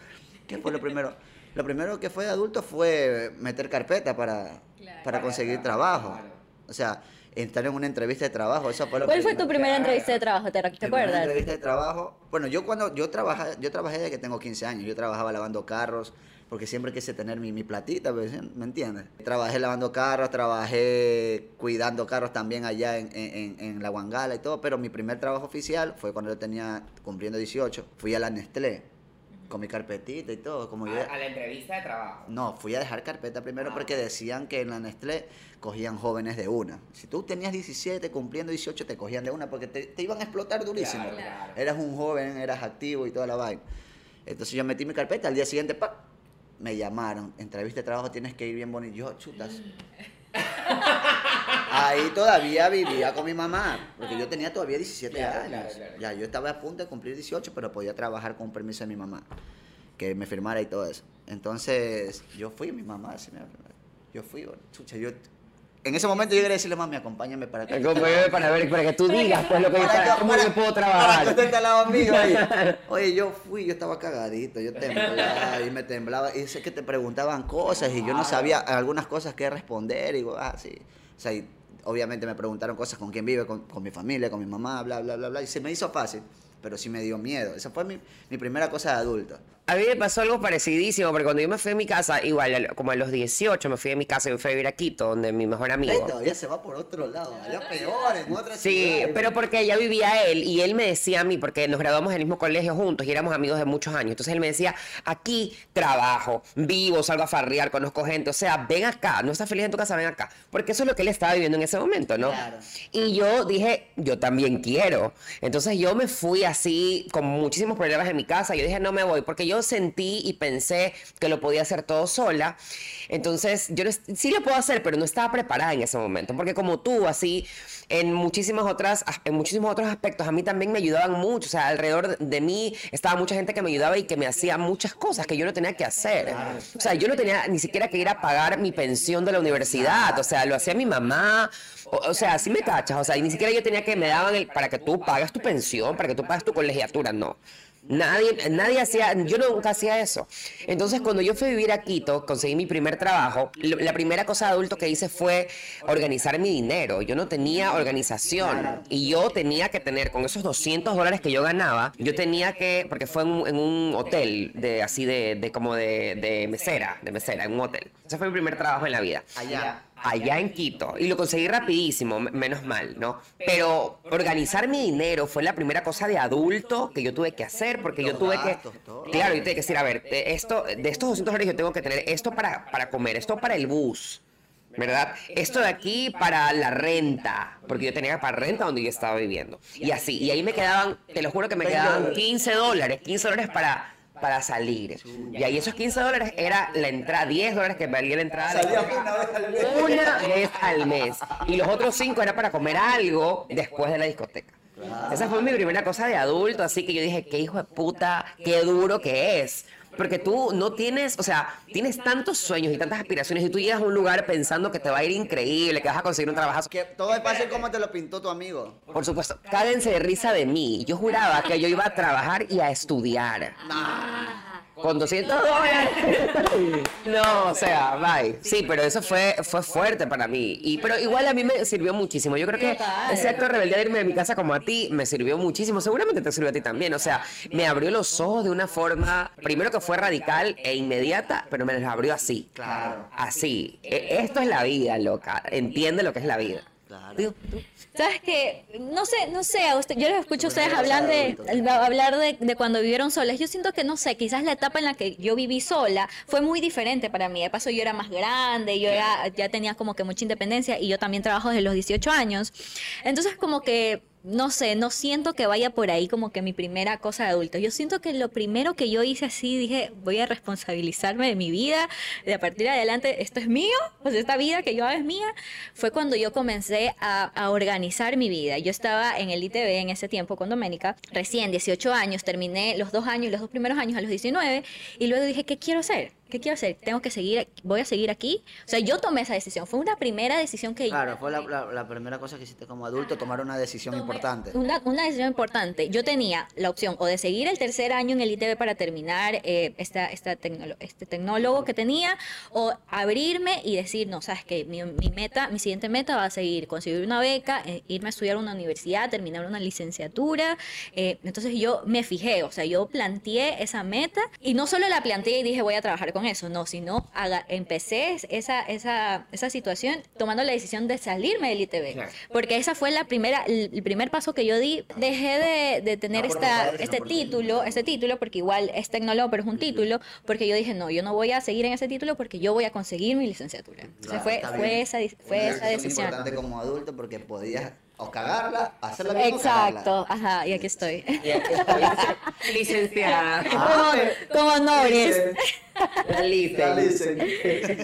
¿qué fue lo primero? Lo primero que fue de adulto fue meter carpeta para, para conseguir trabajo. O sea, entrar en una entrevista de trabajo. Eso fue lo ¿Cuál fue tu primera entrevista de trabajo? ¿Te, te Mi primera acuerdas? entrevista de trabajo. Bueno, yo cuando yo trabajé, yo trabajé desde que tengo 15 años. Yo trabajaba lavando carros porque siempre quise tener mi, mi platita, pues, ¿me entiendes? Trabajé lavando carros, trabajé cuidando carros también allá en, en, en- en la Guangala y todo, pero mi primer trabajo oficial fue cuando yo tenía cumpliendo 18. Fui a la Nestlé con mi carpetita y todo, como yo la entrevista de trabajo. no, fui a dejar carpeta primero Ah, porque decían que en la Nestlé cogían jóvenes de una. Si tú tenías 17, cumpliendo 18, te cogían de una porque te, te iban a explotar durísimo. Claro, claro. Eras un joven, eras activo y toda la vaina. Entonces yo metí mi carpeta, al día siguiente, ¡pap! me llamaron. Entrevista de trabajo, tienes que ir bien bonito. Yo, chutas. Ahí todavía vivía con mi mamá, porque yo tenía todavía 17 Claro, años. claro, claro. Ya, yo estaba a punto de cumplir 18, pero podía trabajar con permiso de mi mamá, que me firmara y todo eso. Entonces, yo fui, mi mamá, sí me- yo fui, chucha, yo... En ese momento yo quería decirle, mami, acompáñame para que... Acompáñame para ver, para que tú digas pues lo que Para que- cómo para- yo puedo Para que trabajar. usted esté al lado mío ahí. Oye, yo fui, yo estaba cagadito, yo temblaba y me temblaba. Y sé que te preguntaban cosas y yo no sabía algunas cosas que responder. Y digo, ah, sí. O sea, y obviamente me preguntaron cosas con quién vive, con, mi familia, con mi mamá, bla, bla, bla, bla. Y se me hizo fácil, pero sí me dio miedo. Esa fue mi, mi primera cosa de adulto. A mí me pasó algo parecidísimo, porque cuando yo me fui a mi casa, igual, al- como a los 18, me fui de mi casa y me fui a vivir a Quito, donde mi mejor amigo. todavía se va por otro lado, allá peor, en otra Sí, ciudad. pero porque allá vivía él y él me decía a mí, porque nos graduamos en el mismo colegio juntos y éramos amigos de muchos años. Entonces él me decía, aquí trabajo, vivo, salgo a farrear, conozco gente. O sea, ven acá, no estás feliz en tu casa, ven acá. Porque eso es lo que él estaba viviendo en ese momento, ¿no? Claro. Y yo dije, yo también quiero. Entonces yo me fui así, con muchísimos problemas en mi casa. Yo dije, no me voy, porque yo sentí y pensé que lo podía hacer todo sola. Entonces yo no sí lo puedo hacer, pero no estaba preparada en ese momento. Porque como tú, así, en muchísimas otras, en muchísimos otros aspectos, a mí también me ayudaban mucho. O sea, alrededor de mí estaba mucha gente que me ayudaba y que me hacía muchas cosas que yo no tenía que hacer. O sea, yo no tenía ni siquiera que ir a pagar mi pensión de la universidad. O sea, lo hacía mi mamá. O, o sea, así me cachas. O sea, y ni siquiera yo tenía que me daban el, para que tú pagas tu pensión, para que tú pagas tu colegiatura. No. Nadie, nadie hacía, yo nunca hacía eso. Entonces, cuando yo fui a vivir a Quito, conseguí mi primer trabajo, la primera cosa de adulto que hice fue organizar mi dinero. Yo no tenía organización y yo tenía que tener, con esos 200 dólares que yo ganaba, yo tenía que, porque fue en un, en un hotel, de así de, de como de, de mesera, de mesera, en un hotel. Ese fue mi primer trabajo en la vida Allá. Allá en Quito y lo conseguí rapidísimo, menos mal, ¿no? Pero organizar mi dinero fue la primera cosa de adulto que yo tuve que hacer porque yo tuve que, claro, yo tuve que decir, a ver, de esto, de estos 200 dólares yo tengo que tener esto para, para comer, esto para el bus. ¿Verdad? Esto de aquí para la renta, porque yo tenía para renta donde yo estaba viviendo. Y así, y ahí me quedaban, te lo juro que me quedaban 15 dólares, 15 dólares para, para salir. Y ahí esos 15 dólares era la entrada, 10 dólares que valía la entrada. una vez al mes. Una vez al mes. Y los otros cinco era para comer algo después de la discoteca. Esa fue mi primera cosa de adulto, así que yo dije, qué hijo de puta, qué duro que es. Porque tú no tienes, o sea, tienes tantos sueños y tantas aspiraciones y tú llegas a un lugar pensando que te va a ir increíble, que vas a conseguir un trabajo. Que todo es fácil como te lo pintó tu amigo. Por supuesto, cádense de risa de mí. Yo juraba que yo iba a trabajar y a estudiar. Con 200 dólares. No, o sea, bye. Sí, pero eso fue, fue fuerte para mí. Y, pero igual a mí me sirvió muchísimo. Yo creo que ese acto de rebeldía de irme de mi casa como a ti me sirvió muchísimo. Seguramente te sirvió a ti también. O sea, me abrió los ojos de una forma, primero que fue radical e inmediata, pero me los abrió así. Claro. Así. E- Esto es la vida, loca. Entiende lo que es la vida. Claro. Tú- ¿Sabes qué? No sé, no sé, a usted, yo les escucho a ustedes hablar de hablar de, de cuando vivieron solas. Yo siento que, no sé, quizás la etapa en la que yo viví sola fue muy diferente para mí. De paso, yo era más grande, yo era, ya tenía como que mucha independencia y yo también trabajo desde los 18 años. Entonces, como que, no sé, no siento que vaya por ahí como que mi primera cosa de adulto. Yo siento que lo primero que yo hice así, dije, voy a responsabilizarme de mi vida, de a partir de adelante, esto es mío, sea, esta vida que yo hago es mía, fue cuando yo comencé a, a organizar mi vida. Yo estaba en el ITV en ese tiempo con Doménica, recién 18 años, terminé los dos años, los dos primeros años a los 19, y luego dije, ¿qué quiero hacer? ¿Qué quiero hacer? ¿Tengo que seguir, voy a seguir aquí? O sea, yo tomé esa decisión. Fue una primera decisión que Claro, fue la, la- la primera cosa que hiciste como adulto, tomar una decisión importante. Una, una decisión importante. Yo tenía la opción o de seguir el tercer año en el ITB para terminar eh, esta, esta este tecnólogo que tenía, o abrirme y decir, no, sabes que mi, mi meta, mi siguiente meta va a seguir conseguir una beca, eh, irme a estudiar a una universidad, terminar una licenciatura. eh, entonces yo me fijé, o sea, yo planteé esa meta y no solo la planteé y dije voy a trabajar con eso, no, sino haga- empecé esa, esa, esa situación tomando la decisión de salirme del ITB. Claro. Porque esa fue la primera, el, primer paso que yo di. Dejé de, de tener No esta, este título, este título, porque igual es tecnólogo, pero es un título, porque yo dije, no, yo no voy a seguir en ese título porque yo voy a conseguir mi licenciatura. O sea, fue, fue esa, fue esa decisión. importante como adulto porque podías o cagarla, hacerla bien o. Exacto, ajá, y aquí estoy. Y aquí estoy, licenciada. Ah, como, como dicen.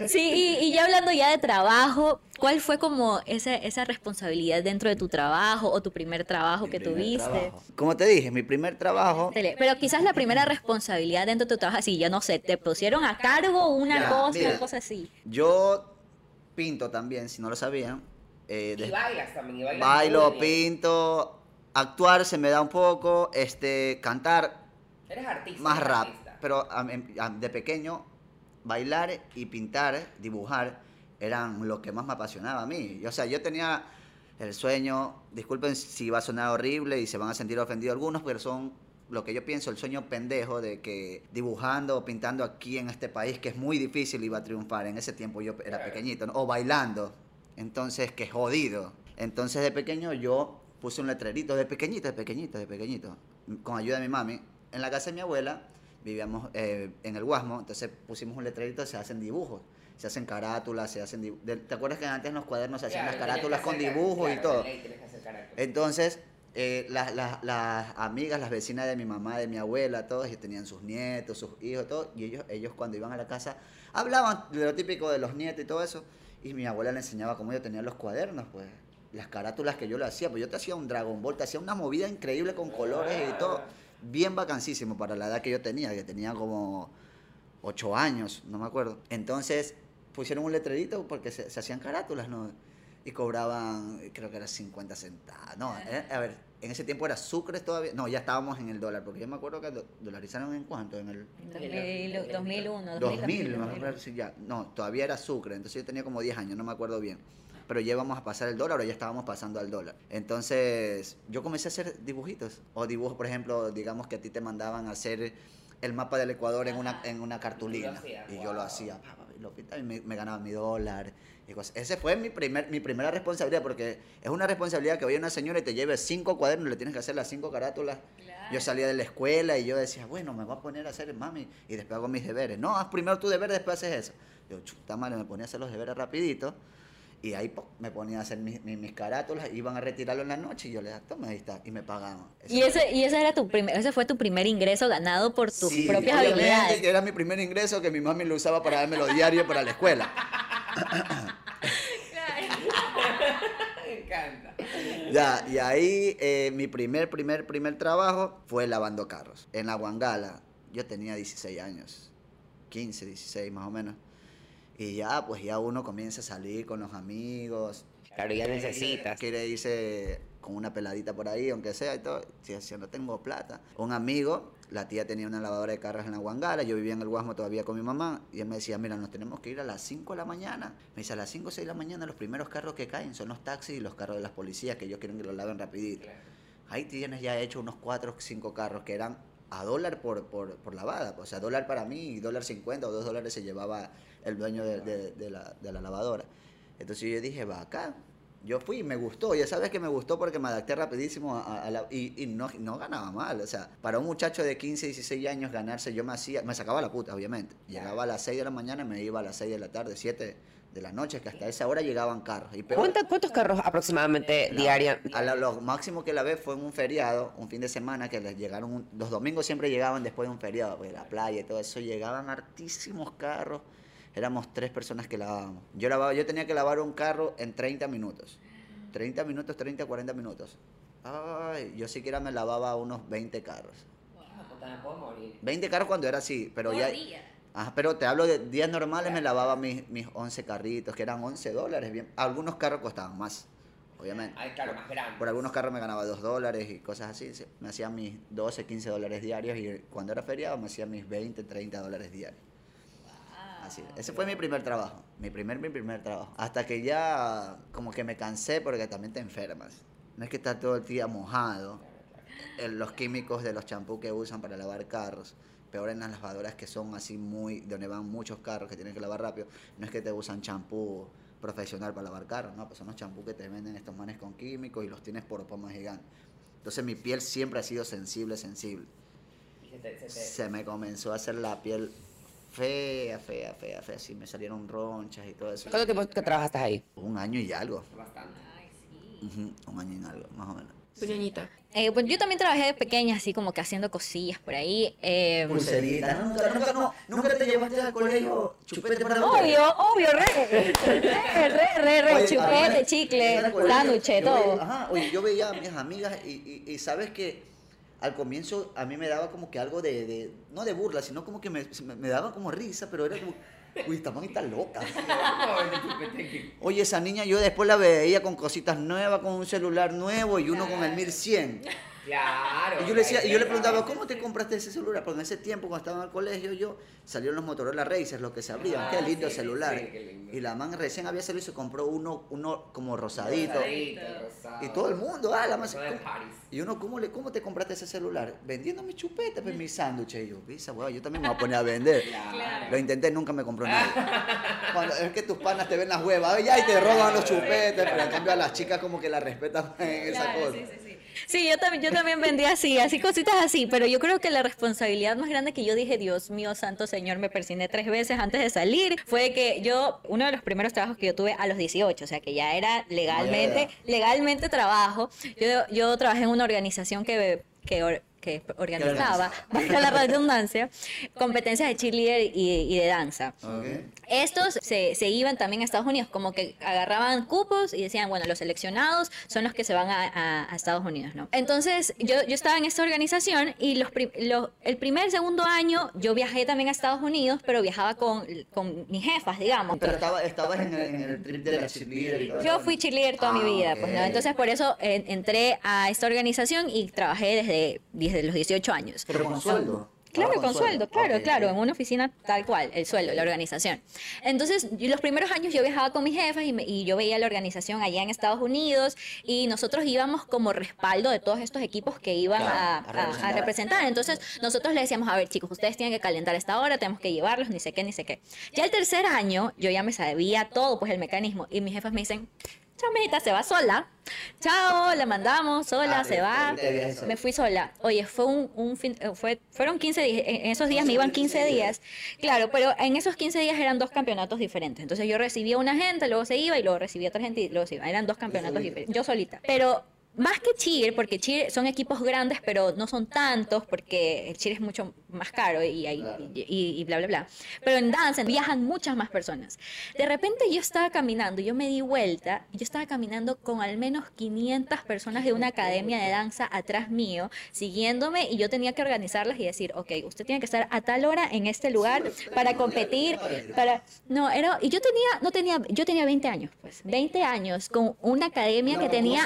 Sí, y, y ya hablando ya de trabajo, ¿cuál fue como esa, esa responsabilidad dentro de tu trabajo o tu primer trabajo que Primer tuviste? trabajo. Como te dije, mi primer trabajo Pero quizás la primera responsabilidad dentro de tu trabajo, así, ya no sé, te pusieron a cargo una Ya, cosa, mira. una cosa así. Yo pinto también, si no lo sabían. Eh, Y bailas también. Y bailas bailo, muy bien. pinto, actuar se me da un poco, este, cantar Eres artista. más eres rap. artista. Pero a- a- de pequeño, bailar y pintar, dibujar, eran lo que más me apasionaba a mí. O sea, yo tenía el sueño, disculpen si va a sonar horrible y se van a sentir ofendidos algunos, pero son lo que yo pienso, el sueño pendejo de que dibujando o pintando aquí en este país, que es muy difícil, iba a triunfar. En ese tiempo yo era pequeñito, ¿no? o bailando. Entonces, que jodido. Entonces, de pequeño yo puse un letrerito, de pequeñito, de pequeñito, de pequeñito, con ayuda de mi mami. En la casa de mi abuela vivíamos eh, en el Guasmo, entonces pusimos un letrerito, se hacen dibujos, se hacen carátulas, se hacen dibu- ¿Te acuerdas que antes en los cuadernos se hacían Claro, las carátulas con dibujos y todo? Entonces, eh, las, las- las amigas, las vecinas de mi mamá, de mi abuela, todos, ellos tenían sus nietos, sus hijos, todo, y ellos, ellos cuando iban a la casa hablaban de lo típico de los nietos y todo eso, y mi abuela le enseñaba cómo yo tenía los cuadernos, pues, las carátulas que yo le hacía, pues yo te hacía un Dragon Ball, te hacía una movida increíble con colores y todo, bien vacancísimo para la edad que yo tenía, que tenía como ocho años, no me acuerdo. Entonces pusieron un letrerito porque se, se hacían carátulas, ¿no? Y cobraban, creo que era 50 centavos. No, eh, a ver, en ese tiempo era sucres todavía. No, ya estábamos en el dólar, porque yo me acuerdo que do- dolarizaron en cuánto, en el 2000, 2001, 2000, más o menos, sí, ya. No, todavía era sucre, entonces yo tenía como 10 años, no me acuerdo bien. Pero ya íbamos a pasar el dólar o ya estábamos pasando al dólar. Entonces, yo comencé a hacer dibujitos. O dibujos, por ejemplo, digamos que a ti te mandaban a hacer el mapa del Ecuador en una, en una cartulina. Y yo lo hacía, y lo pintaba y me, me ganaba mi dólar. Y cosas. Ese fue mi, primer, mi primera responsabilidad, porque es una responsabilidad que vaya una señora y te lleve cinco cuadernos, le tienes que hacer las cinco carátulas. Yo salía de la escuela y yo decía, bueno, me voy a poner a hacer mami y después hago mis deberes. No, haz primero tu deber, después haces eso. Yo, chuta madre, me ponía a hacer los deberes rapidito y ahí po, me ponía a hacer mis, mis, mis carátulas, iban a retirarlo en la noche y yo le daba, toma, ahí está, y me pagaban. Y ese, y ese era tu primer, ese fue tu primer ingreso ganado por tus Sí, propias habilidades. que era mi primer ingreso que mi mami lo usaba para darme los diarios para la escuela. Me encanta. Ya, y ahí eh, mi primer, primer, primer trabajo fue lavando carros. En la Guangala, yo tenía 16 años, 15, 16 más o menos. Y ya, pues ya uno comienza a salir con los amigos. Claro, ya necesitas. Quiere irse con una peladita por ahí, aunque sea y todo. Si, si no tengo plata. Un amigo, la tía tenía una lavadora de carros en la Guangala, yo vivía en el Guasmo todavía con mi mamá, y él me decía, mira, nos tenemos que ir a las 5 de la mañana. Me dice, a las 5 o 6 de la mañana los primeros carros que caen son los taxis y los carros de las policías, que ellos quieren que los laven rapidito. Ahí tienes ya hecho unos 4 o 5 carros que eran a dólar por, por, por lavada. O sea, dólar para mí dólar 50 o 2 dólares se llevaba el dueño de, de- de la, de la lavadora. Entonces yo dije, va acá. Yo fui y me gustó. Ya sabes que me gustó porque me adapté rapidísimo a, a la... Y, y no, no ganaba mal. O sea, para un muchacho de 15, 16 años ganarse, yo me hacía... Me sacaba la puta, obviamente. Llegaba a las 6 de la mañana y me iba a las 6 de la tarde, 7 de la noche, que hasta esa hora llegaban carros. Y peor- ¿Cuántos, cuántos carros aproximadamente diaria? a la- lo máximo que la vez fue en un feriado, un fin de semana, que les llegaron, un- los domingos siempre llegaban después de un feriado, pues, la playa y todo eso, llegaban hartísimos carros, éramos tres personas que lavábamos. Yo, lavaba, yo tenía que lavar un carro en 30 minutos, 30 minutos, 30, 40 minutos. Ay, yo siquiera me lavaba unos 20 carros. 20 carros cuando era así, pero ya... Ajá, pero te hablo de días normales, me lavaba mis, mis 11 carritos, que eran 11 dólares. Bien. Algunos carros costaban más, obviamente. Ay, claro, más grande. Por algunos carros me ganaba 2 dólares y cosas así. Me hacía mis 12, 15 dólares diarios y cuando era feriado me hacía mis 20, 30 dólares diarios. Así, ese fue mi primer trabajo, mi primer, mi primer trabajo. Hasta que ya como que me cansé porque también te enfermas. No es que estás todo el día mojado. Eh, Los químicos de los champús que usan para lavar carros, peor en las lavadoras que son así muy, donde van muchos carros que tienen que lavar rápido, no es que te usan champú profesional para lavar carros, no, pues son los champús que te venden estos manes con químicos y los tienes por pomas gigantes. Entonces mi piel siempre ha sido sensible, sensible se te- se te- se me comenzó a hacer la piel fea, fea, fea, fea. Así me salieron ronchas y todo eso. ¿Cuánto tiempo que trabajaste ahí? Un año y algo. Bastante. Ujú, Un año y algo, más o menos. Eh, pues yo también trabajé de pequeña, así como que haciendo cosillas por ahí. eh, Pulserita. Nunca, nunca, no, nunca te llevaste al colegio chupete para la obvio, obvio, re, re, re, re, re, Oye, chupete, también, chicle, sándwich, veía- todo. Ajá, oye, yo veía a mis amigas y, y, y sabes que al comienzo a mí me daba como que algo de, de- no de burla, sino como que me, me, me daba como risa, pero era como, uy, esta man está loca. Oye, esa niña yo después la veía con cositas nuevas, con un celular nuevo y uno con el 1100. Claro. Y yo le decía, y yo le preguntaba, ¿cómo te compraste ese celular? Porque en ese tiempo, cuando estaba en el colegio, yo salieron los Motorola Racers, los que se abrían. Ah, qué lindo sí, sí, celular. sí, qué lindo. Y la man recién había salido y se compró uno, uno como rosadito. Rosadito. Y todo el mundo, ah, la man se-. Y uno, ¿cómo, le, ¿cómo te compraste ese celular? Vendiendo mis chupetas, pues, mis sándwiches. Y yo, pisa, weón, yo también me voy a poner a vender. Lo intenté, nunca me compró nadie. Cuando es que tus panas te ven las huevas, "Ay, ay, te roban los chupetes, pero en cambio a las chicas como que las respetan en esa cosa. Sí, yo también, yo también vendía así, así cositas así, pero yo creo que la responsabilidad más grande que yo dije, Dios mío, santo señor, me persiné tres veces antes de salir, fue que yo, uno de los primeros trabajos que yo tuve a los 18, o sea que ya era legalmente, legalmente trabajo, yo, yo trabajé en una organización que, que, que organizaba, valga la redundancia, competencias de cheerleader y, y de danza. Ok. Estos se, se iban también a Estados Unidos, como que agarraban cupos y decían, bueno, los seleccionados son los que se van a, a- a Estados Unidos, ¿no? Entonces, yo, yo estaba en esta organización y los, los- el primer, segundo año yo viajé también a Estados Unidos, pero viajaba con, con mis jefas, digamos. Pero estaba, estabas en el, en el trip de la cheerleader y todo Yo fui cheerleader toda mi Ah, vida, pues, ¿no? Entonces, por eso eh, entré a esta organización y trabajé desde, desde los 18 años. Pero con sueldo. Claro, con sueldo, claro, claro, en una oficina tal cual, el sueldo, la organización. Entonces, los primeros años yo viajaba con mis jefas y, me- y yo veía la organización allá en Estados Unidos y nosotros íbamos como respaldo de todos estos equipos que iban Claro, a, a a- a representar. representar. Entonces, nosotros le decíamos, a ver, chicos, ustedes tienen que calentar esta hora, tenemos que llevarlos, ni sé qué, ni sé qué. Ya el tercer año, yo ya me sabía todo, pues el mecanismo, y mis jefas me dicen, chao, mijita, se va sola. Chao, la mandamos sola, Ah, se va. Me fui sola. Oye, fue un, un fin, eh, fue, fueron 15 días, en esos días me iban 15 días. Claro, pero en esos 15 días eran dos campeonatos diferentes. Entonces yo recibía una gente, luego se iba y luego recibía otra gente y luego se iba. Eran dos campeonatos diferentes. Yo solita. Pero más que cheer, porque cheer son equipos grandes, pero no son tantos, porque el cheer es mucho más caro y, y, y- y bla, bla, bla. Pero en danza viajan muchas más personas. De repente yo estaba caminando, yo me di vuelta, yo estaba caminando con al menos 500 personas de una academia de danza atrás mío, siguiéndome, y yo tenía que organizarlas y decir, ok, usted tiene que estar a tal hora en este lugar para competir, para... No, era... Y yo tenía, no tenía, yo tenía 20 años, pues, 20 años con una academia que tenía...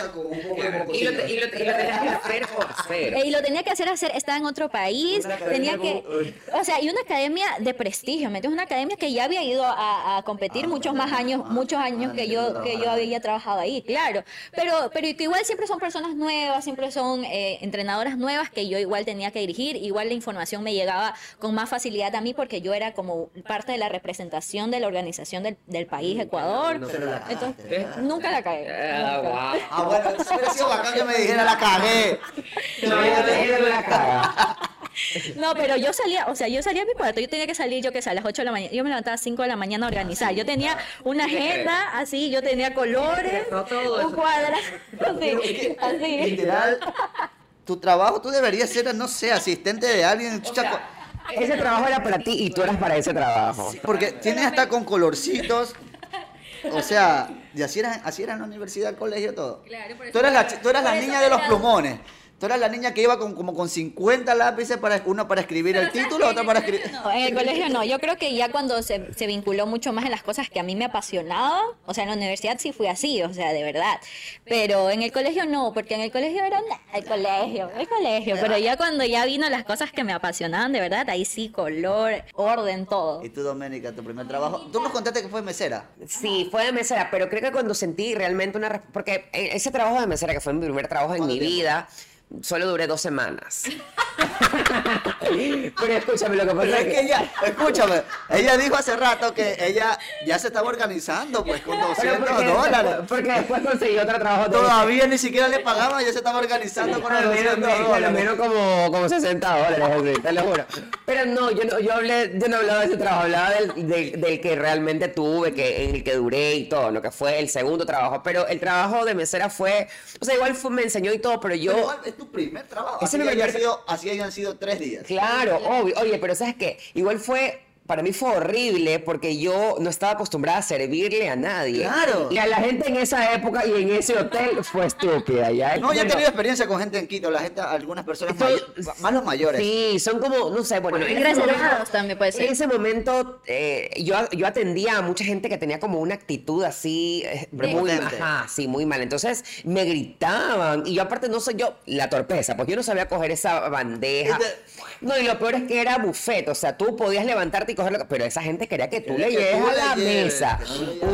Y lo, te- y lo, te- y lo tenías que hacer por hacer. Y lo tenía que hacer hacer, estaba en otro país, tenía que, como- o sea, y una academia de prestigio, ¿me entiendes? Una academia que ya había ido a, a competir Ah, muchos más ah, años, ah, muchos años ah, que yo, que yo había trabajado ahí, claro, pero, pero que igual siempre son personas nuevas, siempre son eh, entrenadoras nuevas que yo igual tenía que dirigir, igual la información me llegaba con más facilidad a mí porque yo era como parte de la representación de la organización del, del país, Ecuador, la cagaste, entonces, nunca la caí. Ah, guau. Ah, bueno, bacán que me dijera la cagué. No, yo te la cara. No, pero yo salía, o sea, yo salía a mi cuarto, yo tenía que salir, yo que sé, a las 8 de la mañana, yo me levantaba a 5 de la mañana a organizar, yo tenía una agenda así, yo tenía colores, un eso. cuadrado, así, así. Literal, tu trabajo tú deberías ser, no sé, asistente de alguien. chucha, Ese trabajo era para ti y tú eras para ese trabajo. porque tienes hasta con colorcitos. O sea, y así era, así la universidad, el colegio, todo. Claro, por eso tú eras la, tú eras la niña de los plumones. Tú eras la niña que iba con, como con 50 lápices, para uno para escribir el título, otro para escribir... No, en el colegio no. Yo creo que ya cuando se, se vinculó mucho más en las cosas que a mí me apasionaban, o sea, en la universidad sí fui así, o sea, de verdad. Pero en el colegio no, porque en el colegio era "Nah, el colegio, el colegio. Pero ya cuando ya vino las cosas que me apasionaban de verdad, ahí sí, color, orden, todo. Y tú, Doménica, tu primer trabajo. Tú nos contaste que fue mesera. Sí, fue de mesera, pero creo que cuando sentí realmente una... Porque eh, ese trabajo de mesera, que fue mi primer trabajo en ¿Cuánto mi tiempo? vida, solo duré dos semanas. pero escúchame, lo que pasa Pero es es que que... ella, escúchame, ella dijo hace rato que ella ya se estaba organizando, pues, con Pero 200 porque, dólares. porque después conseguí otro trabajo. Todavía ni siquiera le pagaban, ya se estaba organizando con los Bueno, 200 menos, dólares. menos como, como 60 dólares, te lo juro. Pero no, yo no, yo hablé, yo no hablaba de ese trabajo, hablaba del, del, del que realmente tuve, que, en el que duré y todo, lo que fue el segundo trabajo. Pero el trabajo de mesera fue, o sea, igual fue- me enseñó y todo, pero yo... Pero igual es tu primer trabajo. Ese Así, hayan primer- sido, así hayan sido tres días. Claro, obvio. Oye, pero ¿sabes qué? Igual fue, para mí fue horrible porque yo no estaba acostumbrada a servirle a nadie. Claro. Y a la gente en esa época y en ese hotel fue estúpida, ¿ya? No, ya he Bueno, tenido experiencia con gente en Quito, la gente, algunas personas Son- mayo- más los mayores. Sí, son como, no sé, bueno, en momento- también puede En ser. ese momento eh, yo, yo atendía a mucha gente que tenía como una actitud así, eh, muy, Prepotente. ajá, sí, muy mal. Entonces me gritaban y yo aparte no soy yo, la torpeza, porque yo no sabía coger esa bandeja. No, y lo peor es que era buffet, o sea, tú podías levantarte y cogerlo, pero esa gente quería que tú Quería le que tú a la lleves, mesa.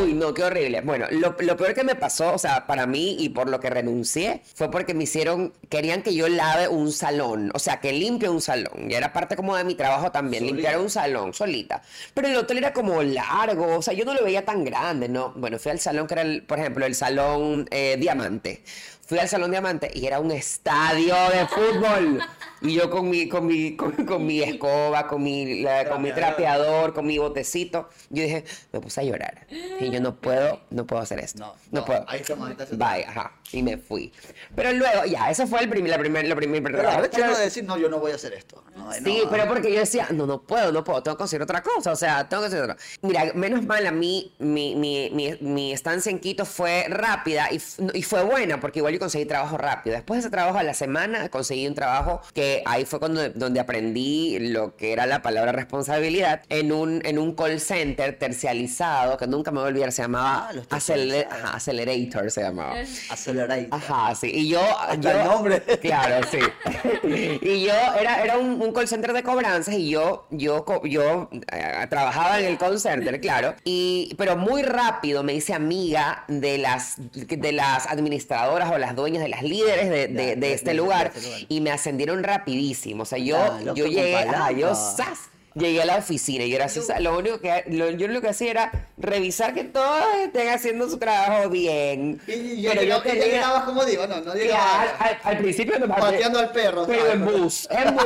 Uy, no, qué horrible. Bueno, lo, lo peor que me pasó, o sea, para mí y por lo que renuncié, fue porque me hicieron, querían que yo lave un salón, o sea, que limpie un salón. Y era parte como de mi trabajo también, Solita. limpiar un salón solita. Pero el hotel era como largo, o sea, yo no lo veía tan grande, ¿no? Bueno, fui al salón que era, el, por ejemplo, el salón eh, Diamante. Fui al salón Diamante y era un estadio de fútbol. Y yo con mi, con mi, con, con mi escoba, con mi, la- con mi trapeador, con mi botecito. Yo dije, me puse a llorar. Y yo no puedo, no puedo hacer esto. No, No, no, puedo. ahí Bye, ajá. Y me fui. Pero luego, ya, eso fue el primer, la primer, lo primer Pero la de decir, no, yo no voy a hacer esto. No, Sí, pero porque yo decía, no, no puedo, no puedo, tengo que conseguir otra cosa, o sea, tengo que conseguir otra. Mira, menos mal a mí, mi, mi, mi, mi estancia en Quito fue rápida y, y fue buena, porque igual yo conseguí trabajo rápido. Después de ese trabajo a la semana conseguí un trabajo que ahí fue cuando, donde aprendí lo que era la palabra responsabilidad en un, en un call center tercializado, que nunca me voy a olvidar, se llamaba Ah, Acceler- ajá, Accelerator, se llamaba. Accelerate. Ajá, sí. Y yo. Yo- el nombre. Claro, sí. y yo era, era un, un call center de cobranzas y yo, yo, yo eh, trabajaba en el call center, claro. Y, pero muy rápido me hice amiga de las, de las administradoras o las dueñas de las líderes de, de- de de- este de- lugar de este lugar. y me ascendieron rapidísimo. O sea, yo, loco yo llegué, ajá, yo. ¡zas! Llegué a la oficina y era así, o sea, lo único que lo, yo lo que hacía era revisar que todos estén haciendo su trabajo bien. Y, y yo, Pero yo, yo tenía- llegabas como digo, no, no llegaba. al, al- al principio me Pateando al perro, Pero ¿sabes? en bus, en bus.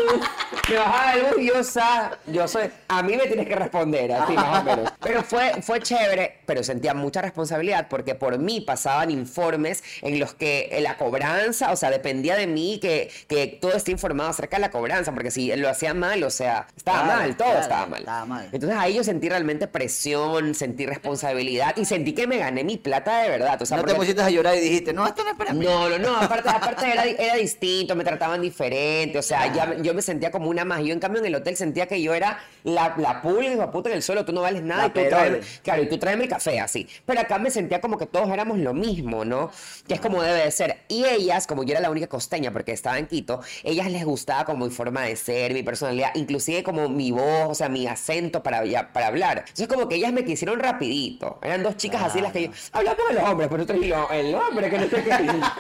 Me bajaba del bus y yo, sa- yo soy, a mí me tienes que responder, así más o menos. Pero fue, fue chévere, pero sentía mucha responsabilidad porque por mí pasaban informes en los que la cobranza, o sea, dependía de mí que, que todo esté informado acerca de la cobranza, porque si lo hacía mal, o sea, estaba Claro, mal, todo claro, estaba mal. estaba mal. Entonces ahí yo sentí realmente presión, sentí responsabilidad y sentí que me gané mi plata de verdad. O sea, no te pusiste a llorar y dijiste, no, esto no es para mí. no, no, no, aparte, aparte era, era distinto, me trataban diferente, o sea, ya, yo me sentía como una más. Yo en cambio en el hotel sentía que yo era la, la pulga, hijo puta en el suelo, tú no vales nada, La y tú tráeme, claro, y tú tráeme el café, así. Pero acá me sentía como que todos éramos lo mismo, ¿no? Que es como debe de ser. Y ellas, como yo era la única costeña, porque estaba en Quito, ellas les gustaba como mi forma de ser, mi personalidad, inclusive como mi voz, o sea, mi acento para, ya- para hablar. Entonces como que ellas me quisieron rapidito. Eran dos chicas así las que yo... Hablamos de los hombres, pero nosotros yo, el hombre, que no sé qué.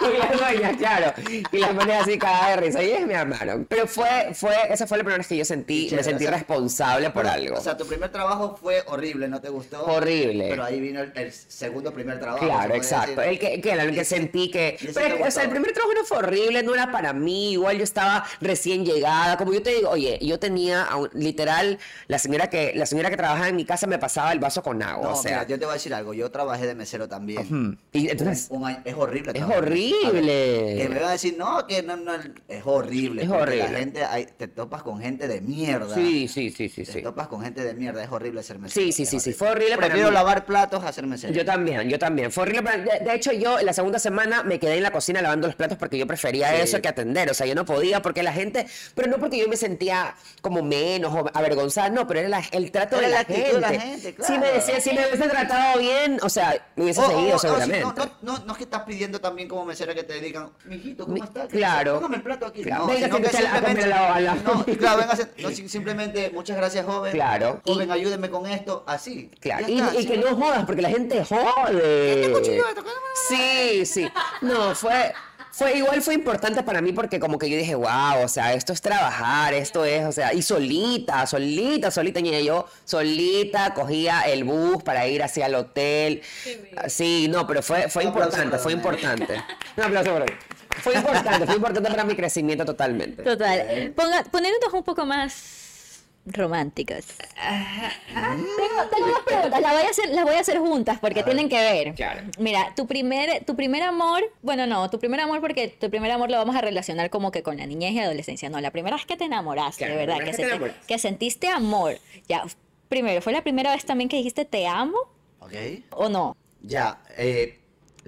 Y las dueñas, claro. Y las maneras así cagadas de risa. Y ellas me amaron. Pero fue, fue, esa fue la primera vez que yo sentí, Qué me chévere, sentí o sea, responsable por algo. O sea, tu primer trabajo fue horrible, no te gustó. Horrible. Pero ahí vino el, el segundo primer trabajo. Claro, exacto. decir. El que, que, el que sentí que. Pero, o sea, el primer trabajo no fue horrible, no era para mí. Igual yo estaba recién llegada. Como yo te digo, oye, yo tenía un- literal, la señora que, la señora que trabajaba en mi casa me pasaba el vaso con agua. No, o sea, mira, yo te voy a decir algo. Yo trabajé de mesero también. ujú. y entonces, Un año- es horrible. Es trabajar horrible. A ver, Que me va a decir, no, que no, no, es horrible. Es horrible. La gente, hay- te topas con gente de mierda. sí, sí, sí, sí, Te sí. topas con gente de mierda, es horrible ser mesero. Sí, sí, sí, sí, fue horrible para Prefiero mí. lavar platos a ser mesero. Yo también, yo también. Fue horrible. De, de hecho, yo la segunda semana me quedé en la cocina lavando los platos porque yo prefería Sí. eso que atender. O sea, yo no podía porque la gente, pero no porque yo me sentía como menos o no, pero era la- el trato Era de la gente. de la gente, Si me decía, si me hubiese tratado bien, o sea, me hubiese seguido o si seguramente. no, no, no, no es que estás pidiendo también como mesera que te digan, mijito, ¿cómo estás? claro. Póngame el plato aquí. Claro. No, Venga, que simplemente... la- la- No, claro, venga, simplemente, muchas gracias, joven. Claro. Joven, ayúdeme con esto, así. Claro, y, y que no jodas, porque la gente jode. Este cuchillo Sí, sí. No, fue, fue igual fue importante para mí porque como que yo dije, wow, o sea, esto es trabajar, esto es, o sea, y solita, solita, solita, niña, yo solita cogía el bus para ir hacia el hotel. Sí, no, pero fue, fue importante, fue importante. Un aplauso para mí. Fue importante, fue importante para mi crecimiento totalmente. Total. Ponga, poniéndonos un poco más románticos. Tengo, tengo dos preguntas, las voy a hacer, las voy a hacer juntas porque tienen que ver. Claro. Mira, tu primer, tu primer amor, bueno, no, tu primer amor porque tu primer amor lo vamos a relacionar como que con la niñez y adolescencia. No, la primera vez que te enamoraste, Claro, de verdad, que, se te te- enamoraste. que sentiste amor. Ya, primero, ¿fue la primera vez también que dijiste te amo Ok. o no? Ya, eh,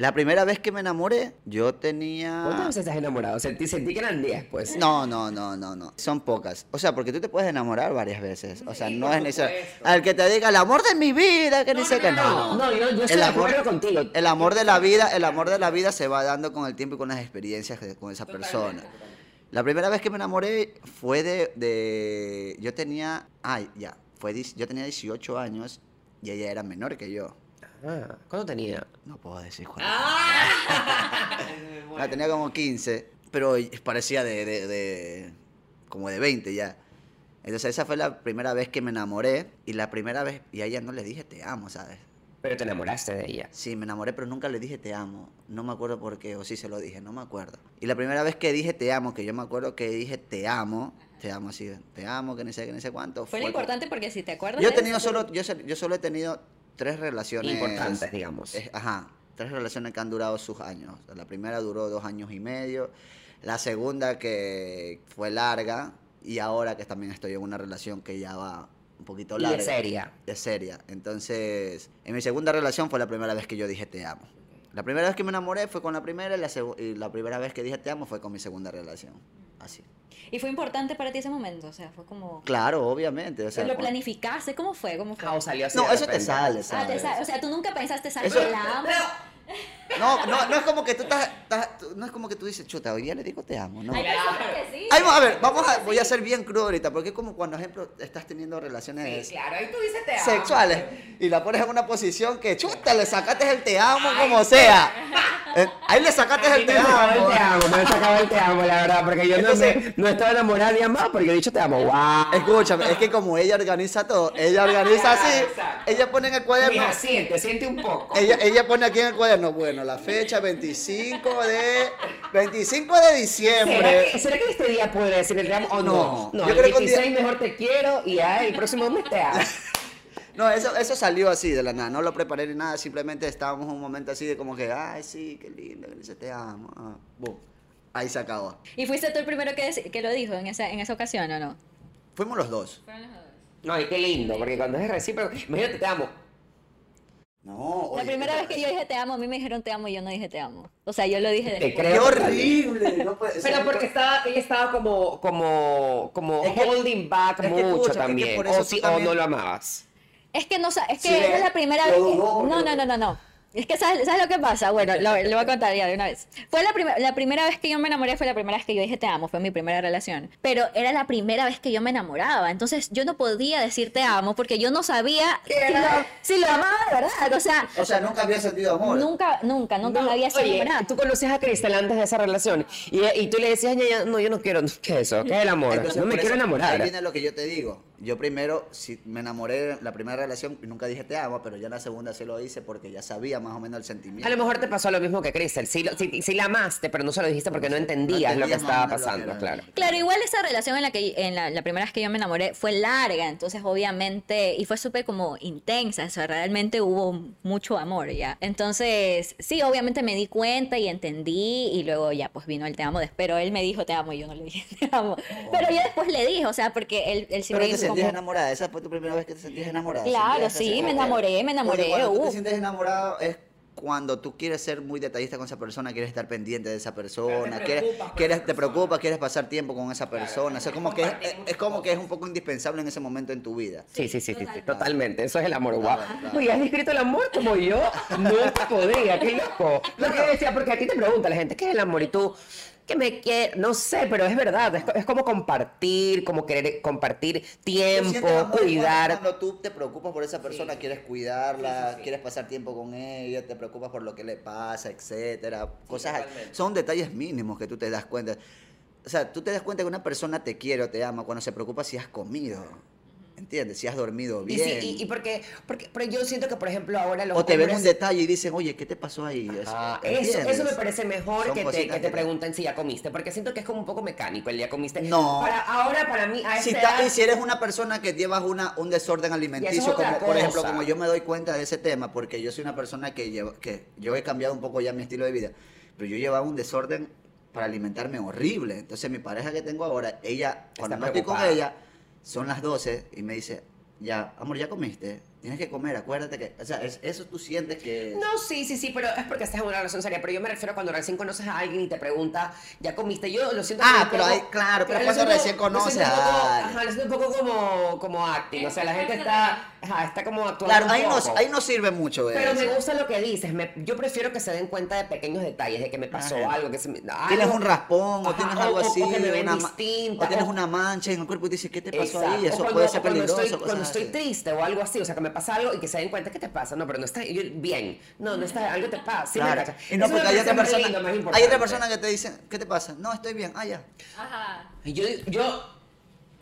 la primera vez que me enamoré, yo tenía... ¿Cuántas veces estás enamorado? Sentí, sentí que eran 10, pues. No, no, no, no, no. Son pocas. O sea, porque tú te puedes enamorar varias veces. O sea, no es necesario. Al que te diga el amor de mi vida, que dice que no. No, yo, yo estoy El amor, contigo. el amor de la vida, el amor de la vida se va dando con el tiempo y con las experiencias con esa persona. La primera vez que me enamoré fue de, de yo tenía, ay, ya, fue yo tenía 18 años y ella era menor que yo. Ah, ¿Cuánto tenía? No puedo decir cuánto. La tenía como 15, pero parecía de, de- de- como de 20 ya. Entonces esa fue la primera vez que me enamoré y la primera vez, y a ella no le dije te amo, ¿sabes? Pero te enamoraste de ella. Sí, me enamoré, pero nunca le dije te amo. No me acuerdo por qué, o sí se lo dije, no me acuerdo. Y la primera vez que dije te amo, que yo me acuerdo que dije te amo, te amo así, te amo, que no sé, que no sé cuánto. Fue lo con- importante porque si te acuerdas Yo he tenido eso- solo, yo, yo solo he tenido tres relaciones. Importantes, digamos. Ajá, tres relaciones que han durado sus años. La primera duró dos años y medio. La segunda que fue larga. Y ahora que también estoy en una relación que ya va un poquito Y larga. de seria. De seria. Entonces, en mi segunda relación fue la primera vez que yo dije te amo. La primera vez que me enamoré fue con la primera y la, y la primera vez que dije te amo fue con mi segunda relación. Así. Y fue importante para ti ese momento, o sea, fue como... Claro, obviamente. O sea, ¿Lo planificaste? ¿Cómo fue? ¿Cómo fue? Ah, o salió así no, de eso te sale, Ah, ¿sabes? te sa- o sea, tú nunca pensaste, ¿sabes? Eso- La amo. No, no, no es como que tú estás, estás- no es como que tú dices, chuta, hoy día le digo te amo, no. Que sí. Ay, a ver, vamos a, voy a ser bien crudo ahorita, porque es como cuando, ejemplo, estás teniendo relaciones Claro, ahí tú dices te amo. sexuales y la pones en una posición que, chuta, le sacaste el te amo como sea. Eh, Ahí le sacaste el te amo. te amo, me sacaba el te amo, la verdad, porque yo Entonces- no, no estaba enamorada ni amada porque he dicho te amo. ¡Wow! Escúchame, es que como ella organiza todo, ella organiza así, ella pone en el cuaderno, Mira, siente, siente un poco. ella, ella pone aquí en el cuaderno, bueno, la fecha 25 de, 25 de diciembre. ¿Será que, ¿Será que este día podré decir el te amo o no? No, No, yo el creo que un día- 26 mejor te quiero y ya el próximo mes te amo. No, eso, eso salió así de la nada, no lo preparé ni nada, simplemente estábamos en un momento así de como que, ay, sí, qué lindo, que dice te amo. ah, boom. Ahí se acabó. ¿Y fuiste tú el primero que, que lo dijo en esa, en esa ocasión o no? Fuimos los dos. No, y qué lindo, porque cuando es recíproco, imagínate te amo. No, La oye, primera ¿qué vez que yo dije te amo, a mí me dijeron te amo y yo no dije te amo. O sea, yo lo dije después. ¡Qué creo. horrible! No puede ser. Pero porque estaba, ella estaba como, como, como Es que- holding back es que mucho es que también. por eso o, tú sí, o también- no lo amabas. Es que no es que Sí, ¿eh? la primera vez. dudó, No, no, no, no, no. Es que ¿sabes, ¿sabes lo que pasa? Bueno, lo, lo voy a contar ya de una vez. Fue la, primer- la primera vez que yo me enamoré, fue la primera vez que yo dije te amo, fue mi primera relación. Pero era la primera vez que yo me enamoraba. Entonces yo no podía decir te amo porque yo no sabía si lo, si lo amaba de verdad. O sea, O sea, nunca había sentido amor. nunca, nunca, nunca me había sido Oye, enamorada. tú conoces a Cristel antes de esa relación y, y tú le decías, "Ña, ña, no, yo no quiero, ¿qué es eso? ¿Qué es el amor? Entonces, no me quiero enamorar. Ahí viene lo que yo te digo. Yo primero sí, me enamoré en la primera relación y nunca dije te amo, pero ya en la segunda sí lo hice porque ya sabía más o menos el sentimiento. A lo mejor te pasó lo mismo que Crystal. Sí, lo- sí, sí la amaste, pero no se lo dijiste porque no entendías lo que estaba pasando, claro. Claro, igual esa relación en la que en la, la primera vez que yo me enamoré fue larga, entonces obviamente y fue súper como intensa, o sea, realmente hubo mucho amor ya. Entonces, sí, obviamente me di cuenta y entendí y luego ya pues vino el te amo, des- pero él me dijo te amo y yo no le dije te amo. Pero yo después le dije, o sea, porque él, él sí Pero me te dijo sentías como- enamorada, esa fue tu primera vez que te sentías enamorada. Claro, sí, me enamoré, me enamoré, Porque cuando tú uh. te sientes enamorado es cuando tú quieres ser muy detallista con esa persona, quieres estar pendiente de esa persona, quieres, quieres, te preocupas, quieres pasar tiempo con esa persona. O sea, como que es, como que es un poco indispensable en ese momento en tu vida. Sí, sí, sí, sí, sí, totalmente. Eso es el amor, guau. claro. ¿has descrito el amor como yo? Nunca podría, qué loco. Lo que decía, porque a ti te pregunta la gente, ¿qué es el amor? Y tú, ¿qué me quieres? No sé, pero es verdad. Es, co- es como compartir, como querer compartir tiempo, cuidar. Cuando tú te preocupas por esa persona, quieres cuidarla, quieres pasar tiempo con ella, te preocupas por lo que le pasa, etcétera. Cosas son detalles mínimos que tú te das cuenta. O sea, tú te das cuenta que una persona te quiere o te ama cuando se preocupa si has comido. ¿Entiendes? Si has dormido Y, bien. sí, y, y porque, porque, pero yo siento que, por ejemplo, ahora los o te ven un detalle y dicen, oye, ¿qué te pasó ahí? Eso, eso, me parece mejor que te, que te pregunten si ya comiste, porque siento que es como un poco mecánico el ya comiste. No. Para, ahora para mí, a Si, esta edad- y si eres una persona que llevas una, un desorden alimenticio, como por ejemplo, como yo me doy cuenta de ese tema, porque yo soy una persona que, lleva, que yo he cambiado un poco ya mi estilo de vida, pero yo llevaba un desorden para alimentarme horrible. Entonces mi pareja que tengo ahora, ella, cuando no estoy con ella, son las 12 y me dice, ya, amor, ya comiste, tienes que comer, acuérdate que, o sea, es- eso tú sientes que... No, sí, sí, sí, pero es porque estás en una relación seria. Pero yo me refiero a cuando recién conoces a alguien y te pregunta, ¿ya comiste? Yo lo siento Ah, como pero ahí- claro, pero lo cuando recién conoces a alguien. Ajá, lo siento un poco como, como acting. O sea, la gente está, ajá, está como actuando Claro, ahí no, ahí no sirve mucho Pero eso. me gusta lo que dices. me- yo prefiero que se den cuenta de pequeños detalles, de que me pasó Ajá. algo, que se me- Tienes un raspón o tienes algo o- o así, que me ven una distinta, o tienes una mancha en el cuerpo y dices, ¿qué te pasó Exacto. ahí? Eso cuando- puede ser cuando peligroso. Estoy, cuando estoy así. triste o algo así, o sea, que me pasa algo y que se den cuenta, ¿qué te pasa? No, pero no está bien. No, no está, algo te pasa. Sí me Claro. Y no, me porque hay otra persona, lindo, hay otra persona que te dice, ¿qué te pasa? No, estoy bien. Ah, ya. Y yo, yo,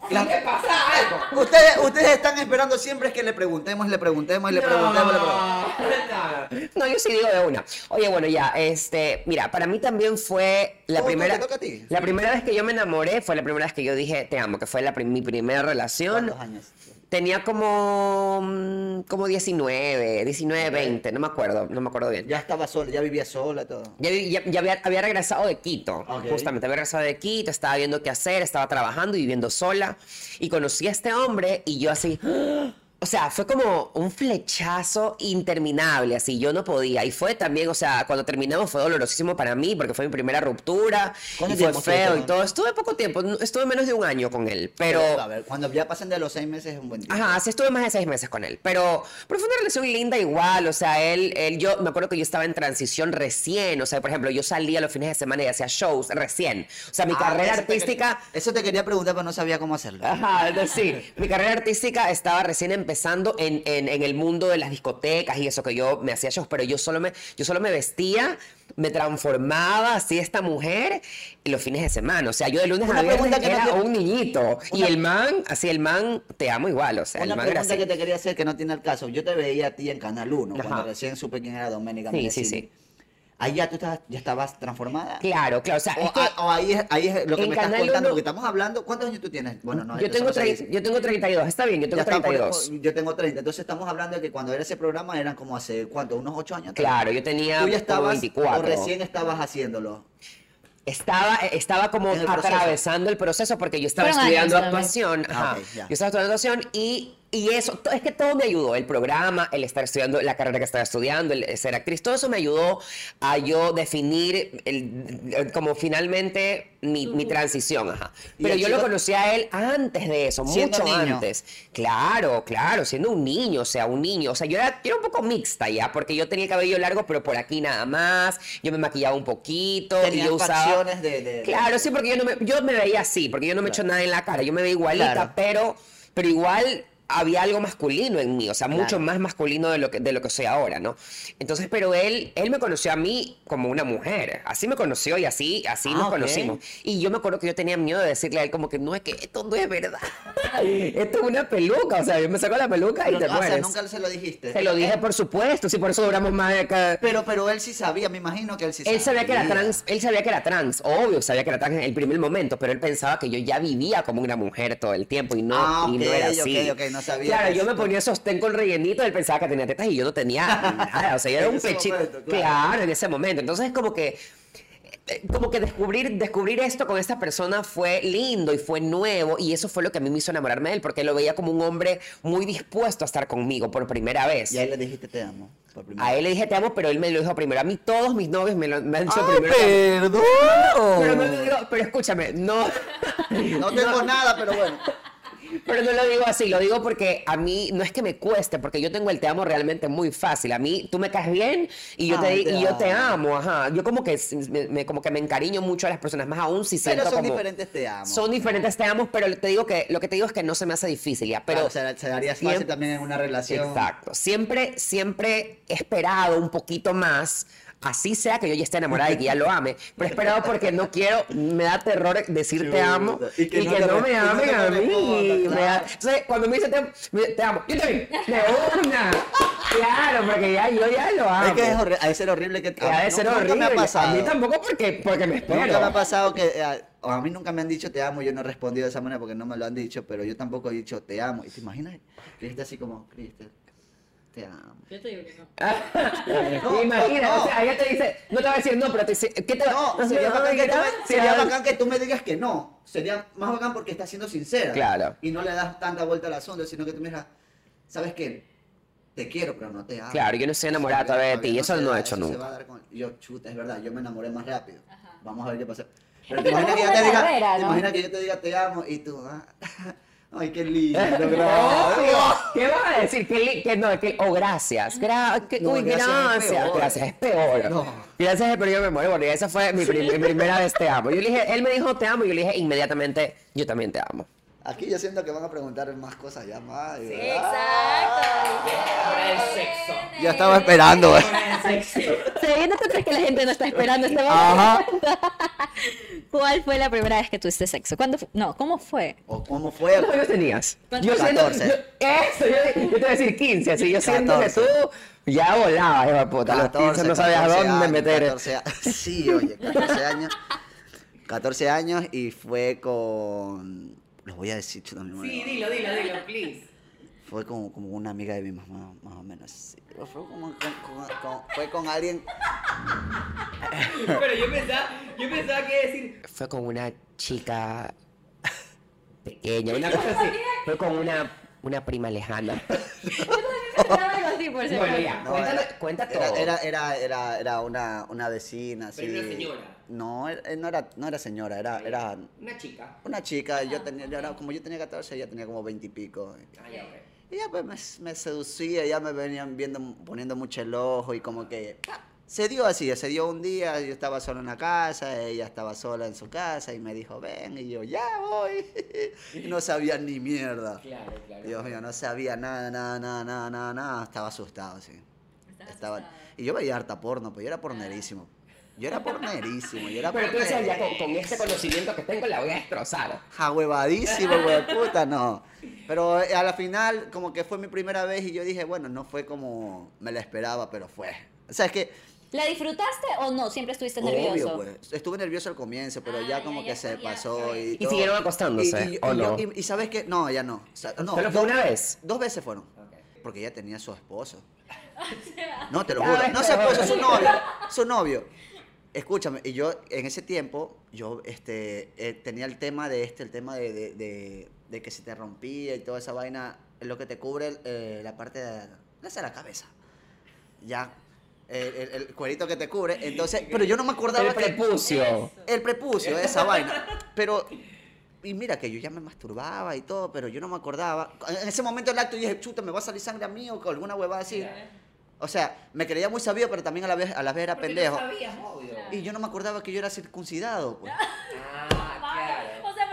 La- ¿qué pasa algo? Ustedes, ustedes están esperando siempre es que le preguntemos, le preguntemos le preguntemos, le preguntemos. No, yo sí digo de una. Oye, bueno, ya, este, mira, para mí también fue la primera. ¿Te toca a ti? La primera vez que yo me enamoré fue la primera vez que yo dije te amo, que fue la, mi primera relación. ¿Cuántos años? Tenía como, mm, como 19, 19, 20, no me acuerdo, no me acuerdo bien. Ya estaba sola, ya vivía sola, todo. Ya, ya- ya había, había regresado de Quito, justamente, había regresado de Quito, estaba viendo qué hacer, estaba trabajando y viviendo sola. Y conocí a este hombre y yo así, ¡ah! O sea, fue como un flechazo interminable, así, yo no podía. Y fue también, o sea, cuando terminamos fue dolorosísimo para mí porque fue mi primera ruptura ¿Cuánto y fue feo y todo. Estuve poco tiempo, estuve menos de un año con él, pero... a ver, cuando ya pasan de los seis meses es un buen tiempo. Ajá, sí estuve más de seis meses con él, pero, pero fue una relación linda igual, o sea, él, él, yo me acuerdo que yo estaba en transición recién, o sea, por ejemplo, yo salía los fines de semana y hacía shows recién, o sea, mi Ah, carrera eso te artística... quería- eso te quería preguntar, pero no sabía cómo hacerlo. Ajá, sí. Mi carrera artística estaba recién empezando en, en- en el mundo de las discotecas y eso que yo me hacía shows, pero yo solo me, yo solo me vestía, me transformaba así esta mujer los fines de semana. O sea, yo de lunes Una a viernes que no era tiene- un niñito. Y Una- el man, así el man, te amo igual. O sea, el Una man era pregunta que te quería hacer que no tiene el caso. Yo te veía a ti en Canal 1, Ajá. cuando recién supe quién era Doménica Sí, sí, sí. Ahí ya tú estabas, ya estabas transformada. Claro, claro. O sea, O, es que a- o ahí, es, ahí es lo que me estás contando, uno- porque estamos hablando. ¿Cuántos años tú tienes? Bueno, no, yo, tengo no se tre- dice. yo tengo 32. Está bien, yo tengo Ya está, por- 32. yo tengo 30. Entonces estamos hablando de que cuando era ese programa eran como hace, ¿cuánto? ¿Unos 8 años? Claro, yo tenía Tú ya como estabas, 24. o recién estabas haciéndolo. Estaba, estaba como el atravesando el proceso porque yo estaba estudiando años actuación. Ah, yo estaba estudiando actuación y, y eso, es que todo me ayudó. El programa, el estar estudiando, la carrera que estaba estudiando, el ser actriz, todo eso me ayudó a yo definir el- el- como finalmente mi, mi transición. Ajá. ¿Y Pero yo lo conocí a él antes de eso, mucho niño. antes. Claro, claro, siendo un niño, o sea, un niño. O sea, yo era, yo era un poco mixta ya, porque yo tenía el cabello largo, pero por aquí nada más. Yo me maquillaba un poquito. y Tenías yo usaba. de- Claro, sí, porque yo, no me, yo me veía así, porque yo no me echo nada en la cara. Yo me veía igualita, Claro. pero, pero igual había algo masculino en mí, o sea, mucho Claro. más masculino de lo que de lo que soy ahora, ¿no? Entonces, pero él él me conoció a mí como una mujer, así me conoció y así así Ah, nos ok. conocimos. Y yo me acuerdo que yo tenía miedo de decirle a él como que no es que esto no es verdad. esto es una peluca, o sea, yo me saco la peluca y Pero, te ah, o sea, mueres. nunca se lo dijiste. Se lo dije, por supuesto, sí, por eso duramos más de acá. Pero, pero él sí sabía, me imagino que él sí sabía. Él sabía que era trans, él sabía que era trans, obvio, sabía que era trans en el primer momento, pero él pensaba que yo ya vivía como una mujer todo el tiempo y no, Ah, y no era así. ok, no sabía Claro, yo me ponía sostén con rellenito, él pensaba que tenía tetas y yo no tenía nada, o sea, yo era un pechito. momento, claro. claro. en ese momento. Entonces es como que eh, como que descubrir, descubrir esto con esta persona fue lindo y fue nuevo y eso fue lo que a mí me hizo enamorarme de él porque lo veía como un hombre muy dispuesto a estar conmigo por primera vez. Y ahí le dijiste te amo. por primera A vez. él le dije te amo, pero él me lo dijo primero. A mí todos mis novios me, lo, me han dicho ¡Ay, primero. perdón! Pero no pero escúchame, no, No tengo nada, pero bueno. Pero no lo digo así, lo digo porque a mí no es que me cueste, porque yo tengo el te amo realmente muy fácil. A mí tú me caes bien y yo, te, Ay, te y yo te amo. ajá. Yo como que me, como que me encariño mucho a las personas, más aún si siento Pero son como diferentes te amo. son diferentes te amo, pero te digo que lo que te digo es que no se me hace difícil ya, pero Claro, se, se daría fácil siempre- también en una relación. Exacto. Siempre, siempre he esperado un poquito más. Así sea que yo ya esté enamorada y que ya lo ame, pero he esperado porque no quiero, me da terror decir te amo y que, no te me no amen te a mí. da-. Entonces, cuando me dice te te amo, yo también, de una. Claro, porque ya yo ya lo amo. Es que es ha de ser horrible que... Que ha de no- horrible. me ha pasado. A mí tampoco porque, porque me espero. Nunca me ha pasado que... eh, o a mí nunca me han dicho te amo, yo no he respondido de esa manera porque no me lo han dicho, pero yo tampoco he dicho te amo. ¿Y te imaginas? Cristian así como, Cristian, te amo. Yo te digo que no. No, Imagina, no, no. o sea, ella te dice, no te va a decir no, pero te dice, ¿qué te va No, sería, bacán que tú me, sería bacán que tú me digas que no. Sería más bacán porque estás siendo sincera. Claro. Y no le das tanta vuelta al asunto, sino que tú me digas, ¿sabes qué? Te quiero, pero no te amo. Claro, yo no estoy enamorada todavía de ti, y eso no he hecho se nunca. va a dar con- Yo, chuta, es verdad, yo me enamoré más rápido. Ajá. Vamos a ver qué pasa. Pero Es te que imaginas que imaginas que yo te diga te amo y tú, ah, ay, qué lindo, gracias. ¿Qué vas a decir? Que, que no, que, o gracias. Gra- que- No, uy, gracias es gracias. peor. Gracias es peor. No. Gracias es peor, yo me muero. Bueno, y esa fue mi, prim- mi primera vez te amo. Yo le dije, él me dijo te amo y yo le dije inmediatamente, yo también te amo. Aquí yo siento que van a preguntar más cosas ya más. y- Exacto. Ya estaba esperando. eh. Sí, ¿no te crees que la gente no está esperando este momento? Ajá. ¿Cuál fue la primera vez que tuviste sexo? ¿Cuándo fu- No, ¿cómo fue? ¿O cómo fue? ¿Cuántos años tenías? Yo siento, 14. yo- eso, yo, yo te voy a decir 15, así yo siento que 14. tú ya volabas, hijo de puta. A los 15 no sabías 14 dónde años, meter. 14 a- sí, oye, 14 años. 14 años y fue con. Los voy a decir, chuta, mi madre. dilo, dilo, dilo, please. Fue como, como una amiga de mi mamá, más o menos. sí. Fue, como, con- con- con- fue con alguien. Pero yo pensaba, yo pensaba que decir. Fue con una chica pequeña, una cosa así. Fue con una, una prima lejana. Por No, era- cuenta era, todo. Era, era, era, era una, una vecina, así. Pero una señora. No, eh, no era, no era señora, era, era Una chica. una chica. Yo tenía, yo era, como yo tenía 14, ella tenía como 20 y pico. Ah, ya, ok. Y ya pues me, me seducía, ya me venían viendo, poniendo mucho el ojo y como que. Se dio así, se dio un día, yo estaba solo en la casa, ella estaba sola en su casa y me dijo, ven, y yo, ya voy. Y no sabía ni mierda. Claro, claro. Dios mío, no sabía nada, nada, nada, nada, nada, nada. Estaba asustado, sí. Estaba... Y yo veía harta porno, pues yo era pornerísimo. Yo era pornerísimo, yo era Pero tú decías, ya con, con este conocimiento que tengo la voy a destrozar. Jahuevadísimo, güey, puta, no. Pero eh, a la final, como que fue mi primera vez y yo dije, bueno, no fue como me la esperaba, pero fue. O sea, es que, ¿La disfrutaste o no? Siempre estuviste obvio, nervioso. pues. Estuve nervioso al comienzo, pero Ah, ya como ya que se pasó y ¿Y todo. siguieron acostándose, Y, y- o y yo- no? y- y sabes qué? No, ya no. O sea, no ¿Solo fue dos- una vez? Dos veces fueron. Porque ella tenía su esposo. No, te lo juro. No su esposo, su novio. Su novio. Escúchame, y yo en ese tiempo, yo este, eh, tenía el tema de este, el tema de, de, de- de que se te rompía y toda esa vaina, lo que te cubre eh, la parte de, de la cabeza. Ya. El, el- el cuerito que te cubre. Entonces, pero yo no me acordaba El que- prepucio. el prepucio, esa vaina. Pero, y mira que yo ya me masturbaba y todo, pero yo no me acordaba. En ese momento del acto yo dije, chuta, ¿me va a salir sangre a mí o alguna huevada así? O sea, me creía muy sabido, pero también a la vez, a la vez era pendejo. sabías, obvio. Y yo no me acordaba que yo era circuncidado, pues. Ah, claro. O sea,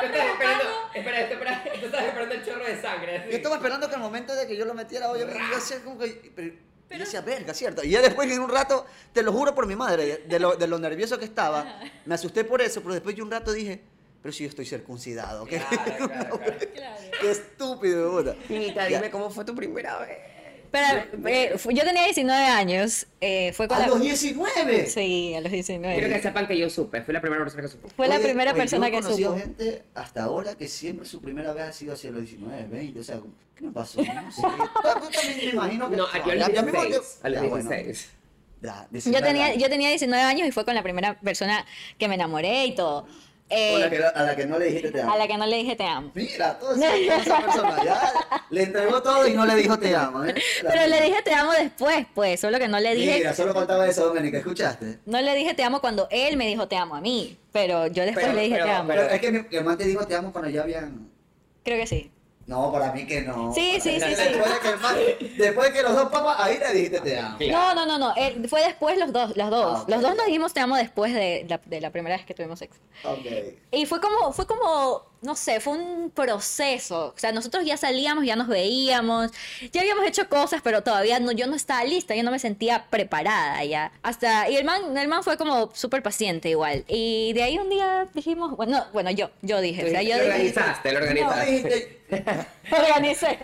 Tú estás esperando, espera, espera, tú estás esperando el chorro de sangre. así. Yo estaba esperando que el momento de que yo lo metiera, oye, yo hacía como que... Pero, yo decía, verga, ¿cierto? Y ya después en un rato, te lo juro por mi madre, de lo, de lo nervioso que estaba, me asusté por eso, pero después de un rato dije, pero si yo estoy circuncidado, ¿qué, Claro, claro, claro. qué estúpido, puta. Niñita, Ya. dime cómo fue tu primera vez. Pero eh, yo tenía 19 años. eh, fue con ¡A la- los 19! Sí, a los Quiero 19. que sepan que yo supe, fui la primera persona que supo. Fue la Oye, primera oye, persona yo que he conocido supo. gente hasta ahora que siempre su primera vez ha sido hacia los 19, 20, o sea, ¿qué me pasó? No sé. Yo también me imagino que... No, aquí a los Ya- ya mismo 16. yo- A los ya, bueno. 16. Ya, Yo 19 tenía, años. yo tenía 19 años y fue con la primera persona que me enamoré y todo. Eh, O la que- a la que no le dijiste te amo. a la que no le dije te amo. Mira, todo eso, esa persona ya le entregó todo y no le dijo te amo. ¿eh? Pero le dije te amo después, pues, solo que no le dije, Mira, solo faltaba eso, Doménica, ¿escuchaste? no le dije te amo cuando él me dijo te amo a mí, pero yo después Pero- le dije pero- te amo. Pero es que mi, mi hermano te dijo te amo cuando ya habían... Creo que sí. No, para mí que no. Sí, sí, sí, sí. Después de que, el man- después de que los dos papas, ahí le dijiste te amo. No, no, no, no, él- fue después los dos, los dos. Ah. Los dos nos dijimos te amo después de la, de la primera vez que tuvimos sexo. Ok. Y fue como, fue como, no sé, fue un proceso. O sea, nosotros ya salíamos, ya nos veíamos, ya habíamos hecho cosas, pero todavía no, yo no estaba lista, yo no me sentía preparada ya. Hasta, y el man, el man fue como súper paciente igual. Y de ahí un día dijimos, bueno, bueno, yo, yo dije, o sea, yo lo dije, organizaste, lo No, organizaste. organicé.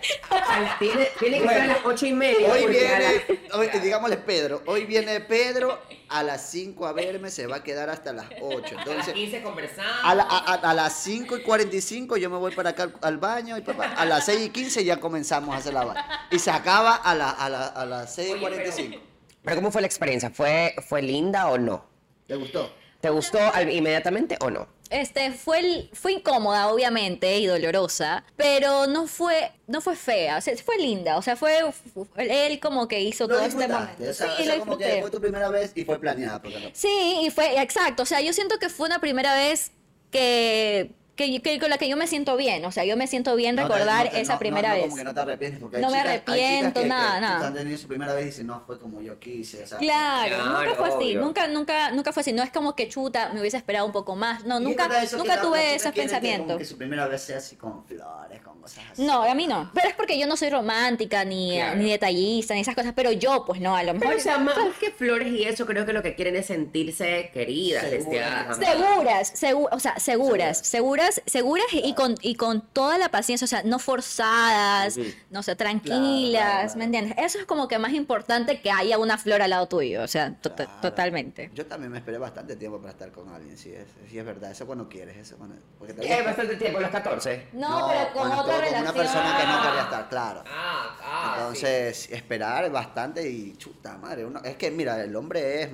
Tiene, tiene que ser a las ocho y media. Hoy a viene, hoy, digámosle Pedro, hoy viene Pedro a las 5 a verme, se va a quedar hasta las 8. a las Entonces, 15 conversamos. a, la- a- a- a las 5 y 45 yo me voy para acá al, al baño y papá, a las 6 y 15 ya comenzamos a hacer la vaina. Y se acaba a, la, a, la- a las 6 y Oye, 45. Pero ¿cómo fue la experiencia? ¿Fue, fue linda o no? ¿Te gustó? ¿Te gustó inmediatamente o no? Este, fue, el- fue incómoda, obviamente, y dolorosa, pero no fue, no fue fea, o sea, fue linda, o sea, fue, fu- él como que hizo Lo todo este momento. o sea, Sí, o sea, lo como que fue tu primera vez y fue planeada. No- Sí, y fue, exacto, o sea, yo siento que fue una primera vez que, que, que con la que yo me siento bien, o sea, yo me siento bien No te- recordar no esa no- primera vez. Como que no te arrepientes. Porque hay me chicas- hay arrepiento, que- que nada, nada. Han tenido su primera vez y dicen, no, fue como yo quise. O sea, Claro, Claro, nunca fue así, obvio. nunca, nunca, nunca fue así. No es como que chuta, me hubiese esperado un poco más. No, nunca, nunca tuve como pensamientos. Que su primera vez sea así con flores, con cosas así. No, a mí no. Pero es porque yo no soy romántica, ni, Claro. ni detallista, ni esas cosas. Pero yo, pues no, a lo mejor. Pero, o sea, más que flores y eso, creo que lo que quieren es sentirse queridas, Seguras. deseadas. Seguras, segu- o sea, seguras, seguras, seguras y con, y con toda la paciencia, o sea, no forzadas, no sé, tranquilas, Claro, claro, ¿me entiendes? Eso es como que más importante que haya una flor al lado tuyo, o sea, to- totalmente. Yo también me esperé bastante tiempo para estar con alguien, sí es, sí es verdad. Eso cuando quieres, eso cuando... Porque te bastante tiempo, los 14. No, pero con otra con relación. una persona que no quería estar, claro. Ah, ah. Entonces, esperar bastante y chuta madre. uno- es que, mira, el hombre es.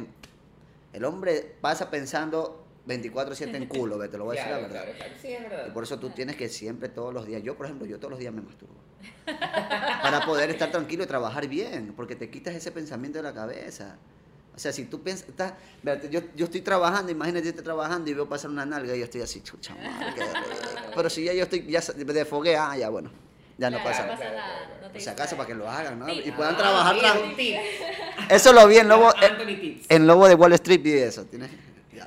El hombre pasa pensando 24-7 en culo, ve, te lo voy a decir la verdad. claro, claro. Sí, es verdad. Y por eso tú tienes que siempre, todos los días. Yo, por ejemplo, yo todos los días me masturbo. Para poder estar tranquilo y trabajar bien, porque te quitas ese pensamiento de la cabeza. O sea, si tú piensas, estás, yo, yo estoy trabajando, imagínate yo estoy trabajando y veo pasar una nalga y yo estoy así, chucha madre, qué rico. Pero si ya yo estoy, ya de fogué, ah, ya bueno, ya no pasa nada. Por si acaso, para que lo hagan, ¿no? Y puedan Ah, trabajar. Eso lo vi en Lobo, en, Anthony Tips. en Lobo de Wall Street, vi eso. ¿Tienes?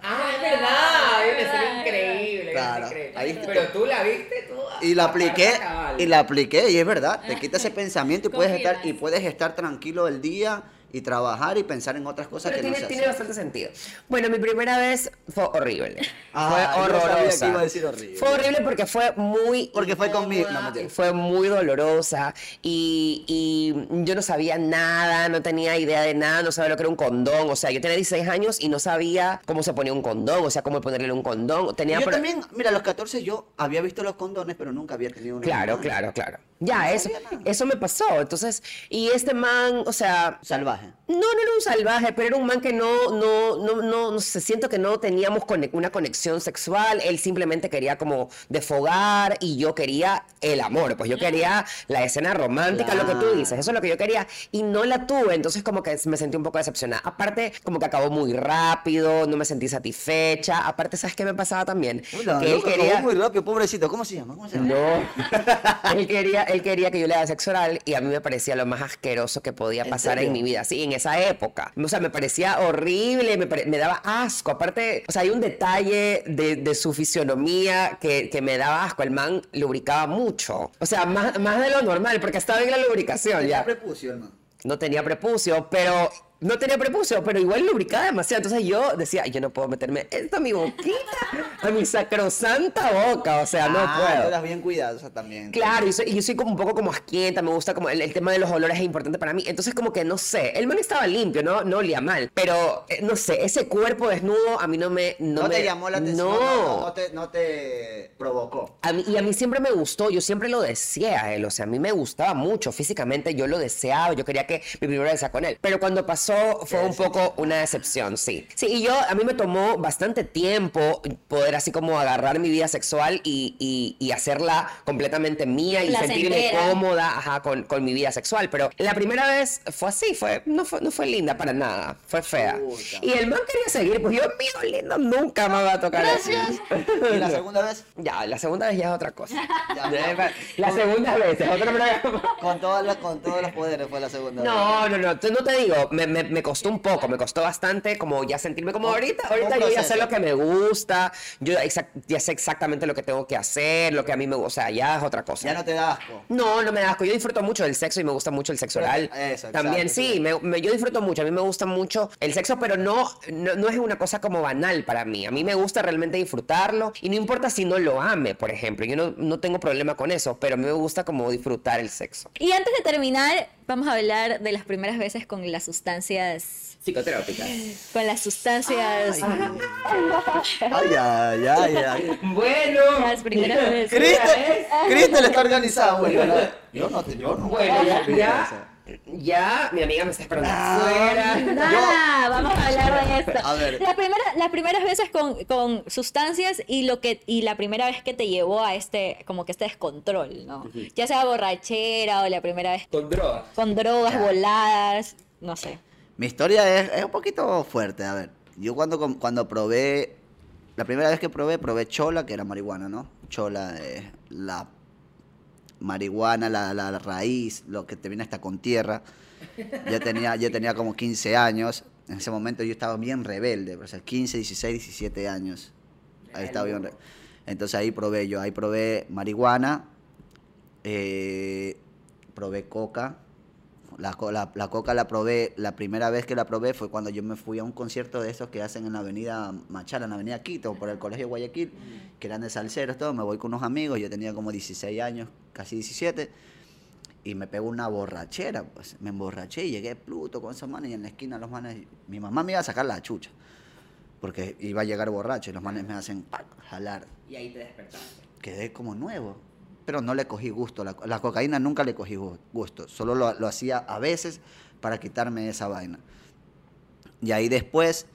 Ah, es verdad. Una serie increíble. Claro, increíble. ahí está. Pero tú la viste, tú. Y la apliqué, y la apliqué, y es verdad, te quita ese pensamiento y puedes estar, y puedes estar tranquilo el día y trabajar y pensar en otras cosas Pero que no tiene, se tiene bastante sentido. Bueno, mi primera vez fue horrible. Ah, fue horrorosa. iba a decir horrible. Fue horrible porque fue muy. Porque fue conmigo. No, fue muy dolorosa. Y, y yo no sabía nada, no tenía idea de nada, no sabía lo que era un condón. O sea, yo tenía 16 años y no sabía cómo se ponía un condón, o sea, cómo ponerle un condón. Tenía Yo pro- también, mira, a los 14 yo había visto los condones, pero nunca había tenido uno. Claro, claro, claro. Ya, No eso, eso me pasó. Entonces, y este man, o sea, Salvaje. no, no era un salvaje, pero era un man que no, no, no, no, no sé, siento que no teníamos una conexión sexual. Él simplemente quería como desfogar y yo quería el amor, pues yo quería la escena romántica, lo que tú Claro. dices, eso es lo que yo quería y no la tuve, entonces como que me sentí un poco decepcionada. Aparte, como que acabó muy rápido, no me sentí satisfecha. Aparte, ¿sabes qué me pasaba también? Uy, la que él quería... acabó muy rápido, pobrecito. ¿Cómo se llama? ¿Cómo se llama? No, él quería, él quería que yo le haga sexo oral y a mí me parecía lo más asqueroso que podía ¿En pasar en mi vida. Sí, en esa época. O sea, me parecía horrible, me, pare- me daba asco. Aparte, o sea, hay un detalle de, de su fisionomía que, que me daba asco. El man lubricaba mucho. O sea, más, más de lo normal, porque estaba bien la lubricación Tenía ya. prepucio, hermano. No tenía prepucio, pero... No tenía prepucio, pero igual lubricaba demasiado. Entonces yo decía, yo no puedo meterme esto a mi boquita, a mi sacrosanta boca. O sea, no ah, puedo. tú eras bien cuidadosa también. Claro, y soy, yo soy como un poco como asquienta, me gusta como el, el tema de los olores es importante para mí. Entonces como que no sé, el man estaba limpio, no, no olía mal, pero eh, no sé, ese cuerpo desnudo a mí no me... No, No, me, te llamó la atención. No. No, te, no te provocó. A mí, y a mí siempre me gustó, yo siempre lo deseé a él, o sea, a mí me gustaba mucho físicamente, yo lo deseaba, yo quería que mi primera vez sea con él. Pero cuando pasó fue un poco una decepción, sí. Sí, y yo, a mí me tomó bastante tiempo poder así como agarrar mi vida sexual y, y- y hacerla completamente mía y sentirme Placentera. cómoda ajá, con, con mi vida sexual. Pero la primera vez fue así, fue, no, fue, no fue linda para nada, fue fea. Puta. Y el man quería seguir, pues yo, mío lindo, nunca me va a tocar así. ¿Y la segunda vez? Ya, la segunda vez ya es otra cosa. Ya, Ya. La segunda vez es otro programa. Con, todas las- con todos los poderes fue la segunda vez. No, no, no, no te digo, me, me, me costó un poco, me costó bastante como ya sentirme como ahorita, ahorita yo ya sé lo que me gusta, yo ya sé exactamente lo que tengo que hacer, lo que a mí me gusta, o sea, ya es otra cosa. Ya no te da asco. No, no me da asco. Yo disfruto mucho del sexo y me gusta mucho el sexo oral. eso, También exacto, sí, sí. me- me- yo disfruto mucho. A mí me gusta mucho el sexo, pero no, no, no es una cosa como banal para mí. A mí me gusta realmente disfrutarlo y no importa si no lo ame, por ejemplo. Yo no, no tengo problema con eso, pero a mí me gusta como disfrutar el sexo. Y antes de terminar, vamos a hablar de las primeras veces con las sustancias. Psicotrópicas. Con las sustancias. Ay, ay, ay, ay. Bueno. Las primeras veces. Cristel, Cristel está organizado, güey. ¿verdad? Yo no, te- yo no. Bueno, ya, ya, ya, mi amiga me está esperando Ah. afuera. Nada, vamos a hablar de esto. A ver. La primera, las primeras veces con, con sustancias y lo que y la primera vez que te llevó a este como que este descontrol, ¿no? Ya sea borrachera o la primera vez Con droga. con drogas Ya. voladas, no sé. Mi historia es, es un poquito fuerte, a ver. Yo cuando, cuando probé, la primera vez que probé, probé chola, que era marihuana, ¿no? Chola, eh, la marihuana, la, la raíz, lo que te viene hasta con tierra. Yo tenía, yo tenía como 15 años. En ese momento yo estaba bien rebelde, o sea, 15, 16, 17 años. Ahí estaba bien. re- Entonces ahí probé yo, ahí probé marihuana, eh, probé coca. La, la, la coca la probé, la primera vez que la probé fue cuando yo me fui a un concierto de esos que hacen en la avenida Machala, en la avenida Quito, por el colegio Guayaquil, que eran de salseros, todo. Me voy con unos amigos, yo tenía como 16 años, casi 17, y me pegó una borrachera, pues. Me emborraché y llegué Pluto con esos manes y en la esquina los manes, mi mamá me iba a sacar la chucha, porque iba a llegar borracho y los manes me hacen ¡pac! jalar Y ahí te despertaste. quedé como nuevo. Pero no le cogí gusto. La, la cocaína nunca le cogí gu- gusto. Solo lo, hacía a veces para quitarme esa vaina. Y ahí después,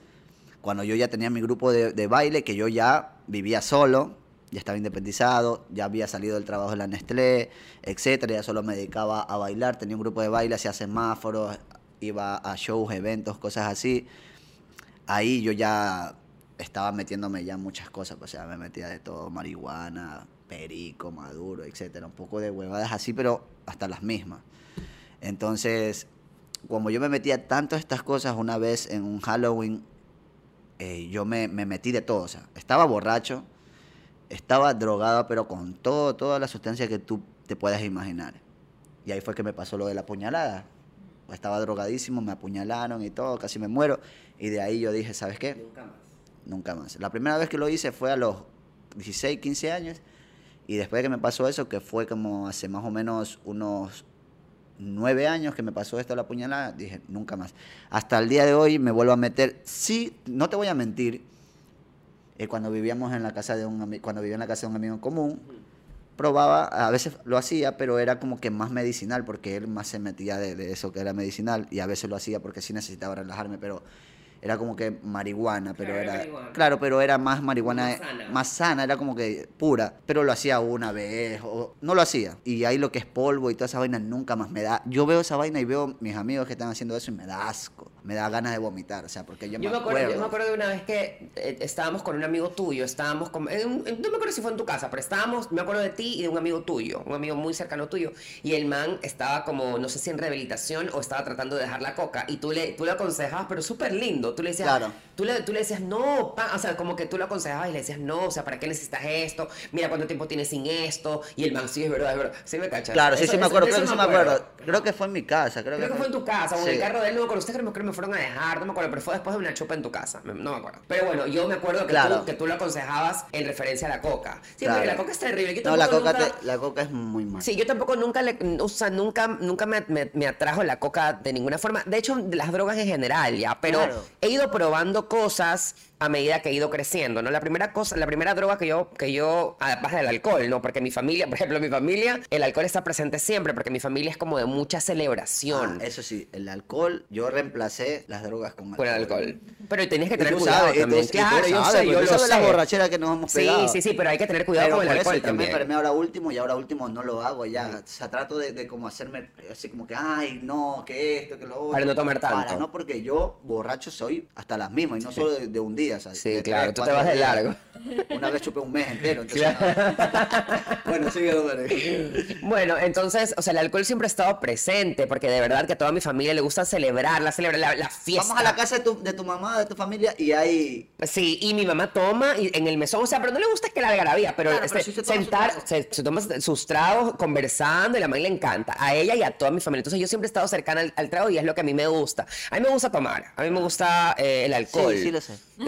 cuando yo ya tenía mi grupo de, baile, que yo ya vivía solo, ya estaba independizado, ya había salido del trabajo de la Nestlé, etcétera, ya solo me dedicaba a bailar, tenía un grupo de baile, hacía semáforos, iba a shows, eventos, cosas así. Ahí yo ya estaba metiéndome ya muchas cosas, pues, o sea, me metía de todo, marihuana, perico, maduro, etcétera, un poco de huevadas así, pero hasta las mismas. Entonces, como yo me metía tanto a estas cosas, una vez en un Halloween, eh, yo me, me metí de todo, o sea, estaba borracho, estaba drogado, pero con todo, toda la sustancia que tú te puedas imaginar. Y ahí fue que me pasó lo de la puñalada. Estaba drogadísimo, me apuñalaron y todo, casi me muero. Y de ahí yo dije, ¿sabes qué? Nunca más. Nunca más. La primera vez que lo hice fue a los 16, 15 años. Y después de que me pasó eso, que fue como hace más o menos unos 9 años que me pasó esto la puñalada, dije, nunca más. Hasta el día de hoy me vuelvo a meter. Sí, no te voy a mentir. eh, cuando vivíamos en la casa de un cuando vivía en la casa de un amigo común, probaba, a veces lo hacía, pero era como que más medicinal, porque él más se metía de eso que era medicinal, y a veces lo hacía porque sí necesitaba relajarme, pero era como que marihuana, pero Claro, era marihuana. claro, pero era más marihuana, Más sana. más sana, era como que pura, pero lo hacía una vez, o no lo hacía. Y ahí lo que es polvo y toda esa vaina nunca más me da. Yo veo esa vaina y veo mis amigos que están haciendo eso y me da asco, me da ganas de vomitar, o sea, porque yo, Yo me, acuerdo, yo me acuerdo de una vez que eh, estábamos con un amigo tuyo, estábamos con, en un- no me acuerdo si fue en tu casa, pero estábamos, me acuerdo de ti y de un amigo tuyo, un amigo muy cercano tuyo, y el man estaba como, no sé si en rehabilitación o estaba tratando de dejar la coca, y tú le, tú le aconsejabas, pero súper lindo, tú le decías, Claro. tú, le, tú le decías, no, pa", o sea, como que tú lo aconsejabas y le decías, no, o sea, ¿para qué necesitas esto? Mira cuánto tiempo tienes sin esto, y el man, sí, es verdad, es verdad, sí me cachas. Claro, sí, Eso- sí me eso- acuerdo, de creo que eso sí me acuerdo. Creo que fue en mi casa, creo, Creo que fue en tu casa o en el carro de él, no acuerdo. Ustedes creo, creo que me fueron a dejar, no me acuerdo, pero fue después de una chupa en tu casa, me- no me acuerdo. Pero bueno, yo me acuerdo que, Claro. tú, que tú lo aconsejabas en referencia a la coca. Sí, Claro. porque la coca es terrible. Yo No, la coca, nunca- te- la coca es muy mala. Sí, yo tampoco nunca le, o sea, nunca, nunca me, me- me atrajo la coca de ninguna forma. De hecho, las drogas en general, ya. Pero Claro. he ido probando cosas a medida que he ido creciendo, ¿no? La primera cosa, la primera droga que yo, que yo, además del alcohol, ¿no? Porque mi familia, por ejemplo, mi familia, el alcohol está presente siempre, porque mi familia es como de mucha celebración. Ah, eso sí, el alcohol, yo reemplacé las drogas con alcohol. Con el alcohol. Pero tenías que tener cuidado sabes, también. claro, yo sabes, sé, porque yo tú lo sabes la sé. borrachera que nos hemos Sí, pegado. sí, sí, pero hay que tener cuidado Pero con el eso, alcohol yo me también. enfermé ahora último y ahora último no lo hago ya. O sea, trato de, de como hacerme así como que, ay, no, que esto, que lo otro. Para no tomar tanto. Para no, porque yo borracho soy hasta las mismas y no solo de, de un día. Sí, de claro, tú te vas de largo. Una vez chupé un mes entero, entonces. no. bueno, sigue, Dominic. Bueno, entonces, o sea, el alcohol siempre ha estado presente, porque de verdad que a toda mi familia le gusta celebrar la, la fiesta. Vamos a la casa de tu, de tu mamá, de tu familia y hay. Sí, y mi mamá toma y en el mesón, o sea, pero no le gusta que la algarabía, pero, Claro, pero este, sí se sentar, se, se toma sus tragos conversando y la mamá le encanta, a ella y a toda mi familia. Entonces yo siempre he estado cercana al, al trago y es lo que a mí me gusta. A mí me gusta tomar, a mí me gusta eh, el alcohol. Sí, sí lo sé.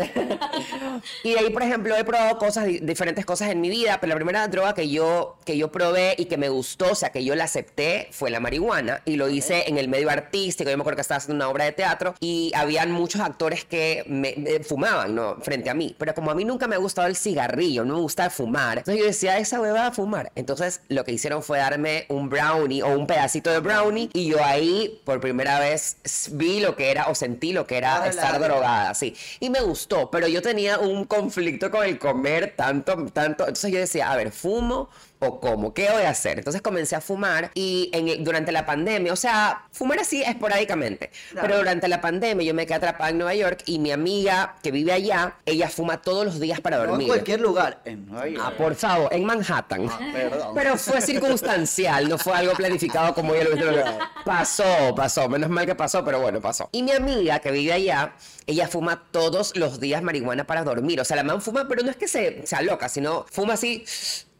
y de ahí, por ejemplo, he probado cosas, di- diferentes cosas en mi vida, pero la primera droga que yo, que yo probé y que me gustó, o sea, que yo la acepté, fue la marihuana. Y lo hice en el medio artístico. Yo me acuerdo que estaba haciendo una obra de teatro y habían muchos actores que me, me fumaban, ¿no? Frente a mí. Pero como a mí nunca me ha gustado el cigarrillo, no me gusta fumar. Entonces yo decía, esa hueva a fumar. Entonces lo que hicieron fue darme un brownie o un pedacito de brownie y yo ahí por primera vez vi lo que era o sentí lo que era Ah, estar drogada, sí. Y me gustó, pero yo tenía un conflicto con el comer tanto, tanto. Entonces yo decía, a ver, fumo o como, ¿qué voy a hacer? Entonces comencé a fumar y en durante la pandemia, o sea, fumar así esporádicamente, pero durante la pandemia yo me quedé atrapada en Nueva York y mi amiga que vive allá, ella fuma todos los días para No en dormir. cualquier lugar. En Nueva York. Ah, por favor, en Manhattan. Ah, perdón. Pero fue circunstancial, no fue algo planificado como ella lo hizo. Pasó, pasó, menos mal que pasó, pero bueno, pasó. Y mi amiga que vive allá, ella fuma todos los días marihuana para dormir. O sea, la man fuma, pero no es que se, sea loca, sino fuma así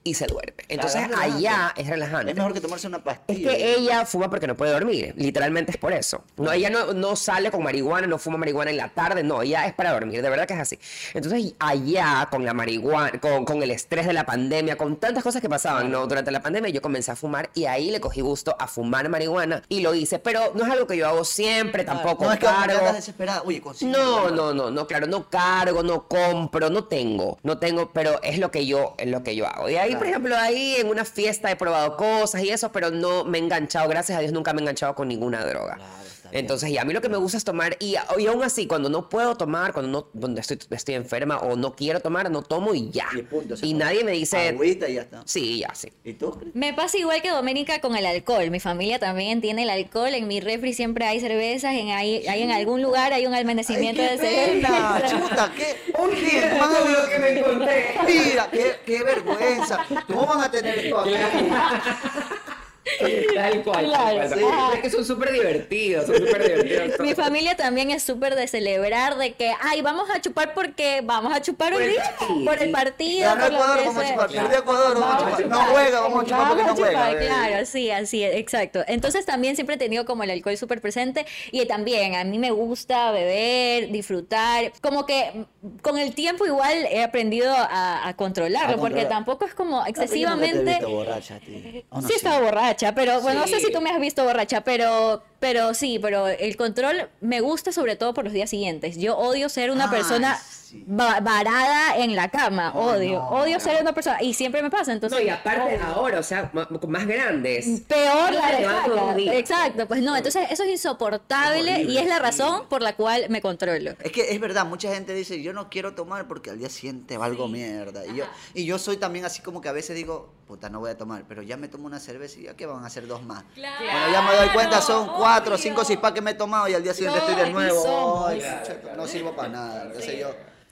y se duerme. Entonces es allá es relajante. Es mejor que tomarse una Es pastilla. que ella fuma porque no puede dormir, literalmente es por eso. No, ella no, no sale con marihuana, no fuma marihuana en la tarde, no, ella es para dormir, de verdad que es así. Entonces allá con la marihuana, con, con el estrés de la pandemia, con tantas cosas que pasaban ¿no? durante la pandemia, yo comencé a fumar y ahí le cogí gusto a fumar marihuana y lo hice, pero no es algo que yo hago siempre, tampoco No es que cargo. desesperada. Oye, No, no, no, no, claro, no cargo, no compro, no tengo, no tengo, pero es lo que yo, es lo que yo hago. Y ahí, por ejemplo, ahí en una fiesta he probado cosas y eso, pero no me he enganchado, gracias a Dios nunca me he enganchado con ninguna droga. Bien. Entonces, y a mí lo que me gusta es tomar, y, y aún así, cuando no puedo tomar, cuando no cuando estoy, estoy enferma o no quiero tomar, no tomo y ya. Y punto, Y nadie me dice, Agüita y ya está. sí, ya, sí. ¿Y tú? Me pasa igual que Doménica con el alcohol. Mi familia también tiene el alcohol. En mi refri siempre hay cervezas. En hay, hay en algún lugar hay un almacenamiento Ay, de cerveza. chuta, qué, qué mal. que me encontré. Mira, qué, qué vergüenza. ¿Cómo van a tener esto aquí? Tal cual. Claro, tal cual. sí. Es que son súper divertidos, son súper divertidos. Mi familia también es súper de celebrar, de que, ay, vamos a chupar porque vamos a chupar Por un el día, partido. por el partido. Ganó por lo Ecuador, vamos a chupar. Perdió Ecuador, vamos a chupar. No juega, vamos a chupar porque no Vamos juega. chupar, Claro, sí, así, es, exacto. Entonces también siempre he tenido como el alcohol súper presente y también a mí me gusta beber, disfrutar, como que con el tiempo igual he aprendido a, a controlarlo, A porque controlar. tampoco es como Te he excesivamente... visto borracha a ti. ¿O no Sí, estaba borracha, pero bueno, no sé Sí. si tú me has visto borracha, pero pero sí, pero el control me gusta sobre todo por los días siguientes. Yo odio ser una Ay, persona sí. va- varada en la cama. Ay, odio, no, odio no. ser una persona. Y siempre me pasa, entonces. No, y aparte ahora, o sea, más grandes. Peor la días. Exacto, pues no, entonces eso es insoportable Es horrible, y es la sí. razón por la cual me controlo. Es que es verdad, mucha gente dice, yo no quiero tomar porque al día siguiente valgo mierda. Y yo, y yo soy también así como que a veces digo, puta, no voy a tomar, pero ya me tomo una cerveza y ya que van a hacer dos más. Bueno, ya me doy cuenta, son cuatro, cinco six que me he tomado y al día siguiente estoy de nuevo. somos. Ay, pucha, no sirvo para nada. Entonces yo,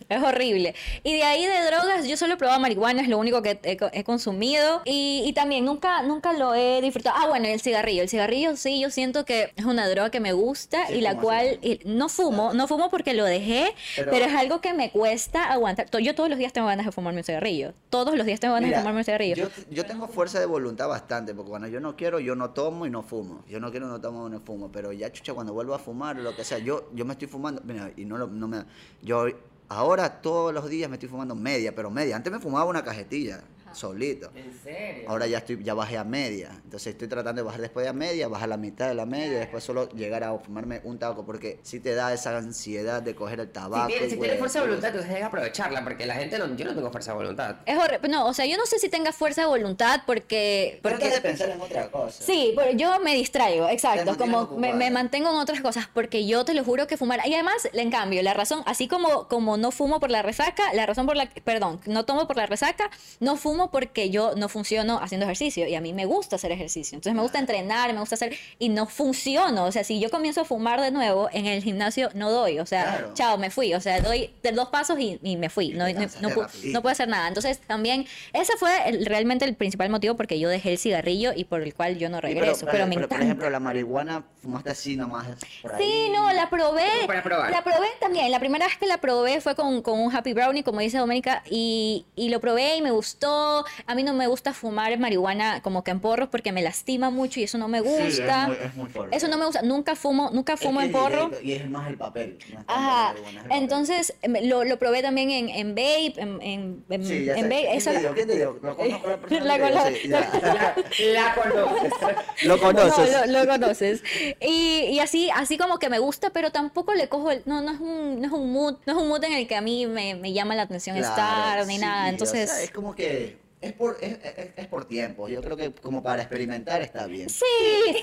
Es horrible. Y de ahí de drogas, yo solo he probado marihuana, es lo único que he, co- he consumido. Y, y también nunca, nunca lo he disfrutado. Ah, bueno, el cigarrillo. El cigarrillo sí, yo siento que es una droga que me gusta Sí, y la ¿cómo cual y no fumo, no fumo porque lo dejé, pero, Pero- es algo que me cuesta aguantar. Yo todos los días tengo ganas de fumarme un cigarrillo. Todos los días tengo ganas mira, de fumarme un cigarrillo. yo, yo tengo fuerza de voluntad bastante, porque cuando yo no quiero, yo no tomo y no fumo. Yo no quiero, no tomo, no fumo. Pero ya, chucha, cuando vuelvo a fumar lo que sea, yo, yo me estoy fumando, mira, y no, lo- no me... Yo ahora todos los días me estoy fumando media, pero media. Antes me fumaba una cajetilla, solito. ¿En serio? Ahora ya estoy, ya bajé a media. Entonces estoy tratando de bajar después de a media, bajar la mitad de la media y después solo llegar a fumarme un tabaco. Porque si te da esa ansiedad de coger el tabaco. si tienes, si tienes fuerza de voluntad, entonces hay que aprovecharla, porque la gente no, yo no tengo fuerza de voluntad. Es horrible. No, o sea, yo no sé si tenga fuerza de voluntad porque... Pero porque antes de pensar en otra cosa. Sí, pero yo me distraigo, exacto, como me, me mantengo en otras cosas, porque yo te lo juro que fumar, y además, en cambio, la razón, así como, como no fumo por la resaca, la razón por la, perdón, no tomo por la resaca, no fumo porque yo no funciono haciendo ejercicio, y a mí me gusta hacer ejercicio, entonces me gusta entrenar, me gusta hacer, y no funciono, o sea, si yo comienzo a fumar de nuevo, en el gimnasio no doy, o sea, Claro. chao, me fui, o sea, doy dos pasos y, y me fui, no, no, no pu- rapidito. no puedo hacer nada, entonces también, ese fue el- realmente el principal motivo porque yo dejé el cigarrillo y por el cual yo no regreso, pero, me por encanta. ejemplo, la marihuana fumaste así nomás. Por ahí. Sí, no, la probé. Como para probar. La probé también. La primera vez que la probé fue con, con un Happy Brownie, como dice Doménica, y, y lo probé y me gustó. A mí no me gusta fumar marihuana como que en porros porque me lastima mucho y eso no me Sí, es gusta. muy- es muy fuerte. eso no me gusta. Nunca fumo, nunca Es fumo que en porro. directo, Y es más el papel. Ajá, el entonces me- lo, lo probé también en, en vape, en, en, en, Sí, ya en sé. vape. ¿Quién Eso- te dio? ¿Quién te dio? Lo conozco La ya. La conoces. Lo conoces. No, lo, lo conoces. Y, y así, así como que me gusta, pero tampoco le cojo el. No, no es un, no es un mood, no es un mood en el que a mí me, me llama la atención Claro, estar ni sí, nada. o Entonces. sea, es como que es por, es, es- es por tiempo. Yo creo que como para experimentar está bien. Sí,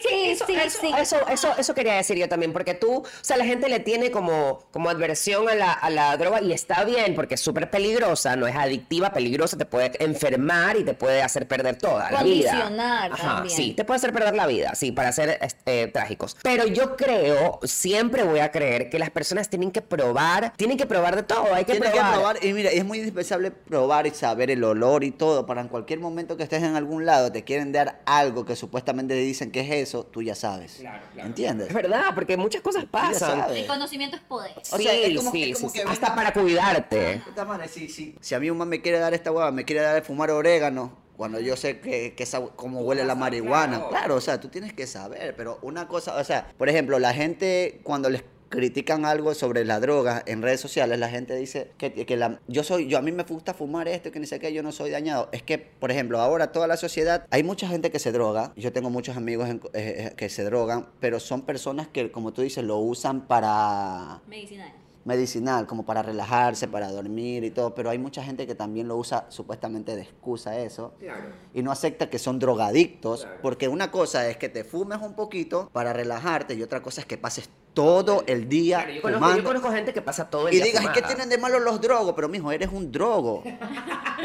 sí, Eso, sí, eso, sí. eso, eso, eso quería decir yo también, porque tú, o sea, la gente le tiene como, como adversión a la, a la droga y está bien, porque es súper peligrosa, no es adictiva, peligrosa, te puede enfermar y te puede hacer perder toda la vida. Condicionar Ajá, también. sí, te puede hacer perder la vida, sí, para ser este, trágicos. Pero yo creo, siempre voy a creer que las personas tienen que probar, tienen que probar de todo, hay que que probar, y mira, es muy indispensable probar y saber el olor y todo, para en cualquier momento que estés en algún lado, te quieren dar algo que supuestamente dicen que es eso, tú ya sabes. Claro, claro. ¿Entiendes? Es verdad, porque muchas cosas pasan. El conocimiento es poder. O sea, sí, es como- sí, es como sí, que sí, hasta para cuidarte. Si a mí un man me quiere dar esta hueva, me quiere dar de fumar orégano, cuando yo sé que, que esa, cómo huele la marihuana. claro. Claro, o sea, tú tienes que saber, pero una cosa, o sea, por ejemplo, la gente cuando les critican algo sobre la droga en redes sociales, la gente dice que, que la, yo soy, yo a mí me gusta fumar esto, que ni sé qué, yo no soy dañado. Es que, por ejemplo, ahora toda la sociedad, hay mucha gente que se droga, yo tengo muchos amigos en- eh, eh, que se drogan, pero son personas que, como tú dices, lo usan para Medicinal. medicinal, como para relajarse, para dormir y todo, pero hay mucha gente que también lo usa supuestamente de excusa eso y no acepta que son drogadictos, porque una cosa es que te fumes un poquito para relajarte y otra cosa es que pases todo el día Claro, yo, conozco, yo fumando conozco gente que pasa todo el y día digas, ¿y qué fumada. tienen de malo los drogos? Pero mijo, eres un drogo.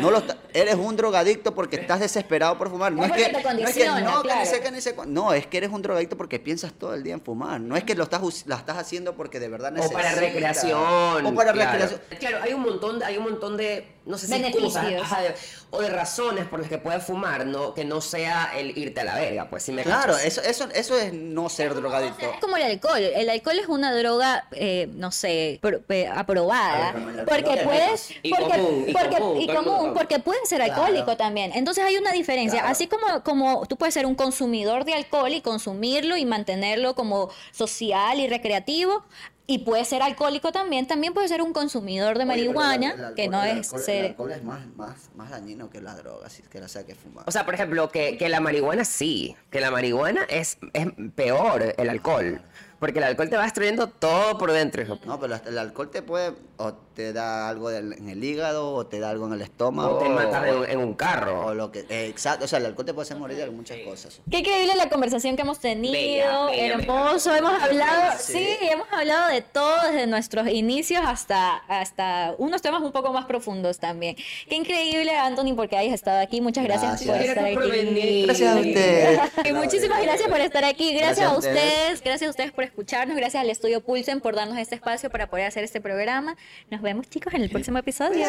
No eres un drogadicto porque estás desesperado por fumar. No Es es, que, porque te no es que condiciona, no, que ni claro. sé qué, ni sé cuándo. No, es que eres un drogadicto porque piensas todo el día en fumar. No es que lo estás, la estás haciendo porque de verdad O necesitas. para recreación. O para claro. recreación. Claro, hay un montón, hay un montón de, no sé si excusas, ajá, de- o de razones por las que puedes fumar, no, que no sea el irte a la verga, pues si me Claro, eso, eso, eso es no ser drogadicto. Es como el alcohol. El alcohol es una droga, eh, no sé, pro- pe- aprobada. Ver, como Porque es puedes. Y porque, común, y porque- común, y común, porque pueden ser Claro. alcohólico también. Entonces hay una diferencia. Claro. Así como, como tú puedes ser un consumidor de alcohol y consumirlo y mantenerlo como social y recreativo. Y puede ser alcohólico también, también puede ser un consumidor de Oye, pero el- marihuana, el alcohol- que no el es alcohol- ser... El alcohol es más, más, más dañino que la droga, así que la sea que fumar. O sea, por ejemplo, que, que la marihuana sí, que la marihuana es, es peor el alcohol, porque el alcohol te va destruyendo todo por dentro. hijo. no, pero el alcohol te puede, o te da algo en el hígado, o te da algo en el estómago. O te matas en, un- en un o carro. lo que, eh, exacto, o sea, el alcohol te puede hacer morir de muchas cosas. Qué increíble la conversación que hemos tenido, Bella, bella, hermoso, hemos hablado, Sí. sí, hemos hablado de todo desde nuestros inicios hasta, hasta unos temas un poco más profundos también. Qué increíble, Anthony, porque hayas estado aquí. Muchas gracias, Gracias. por estar aquí. venir. Gracias a ustedes. Y muchísimas gracias por estar aquí. Gracias, Gracias a ustedes, gracias a ustedes por escucharnos, gracias al estudio Pulsen por darnos este espacio para poder hacer este programa. Nos vemos, chicos, en el próximo episodio.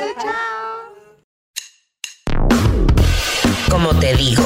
Como te digo.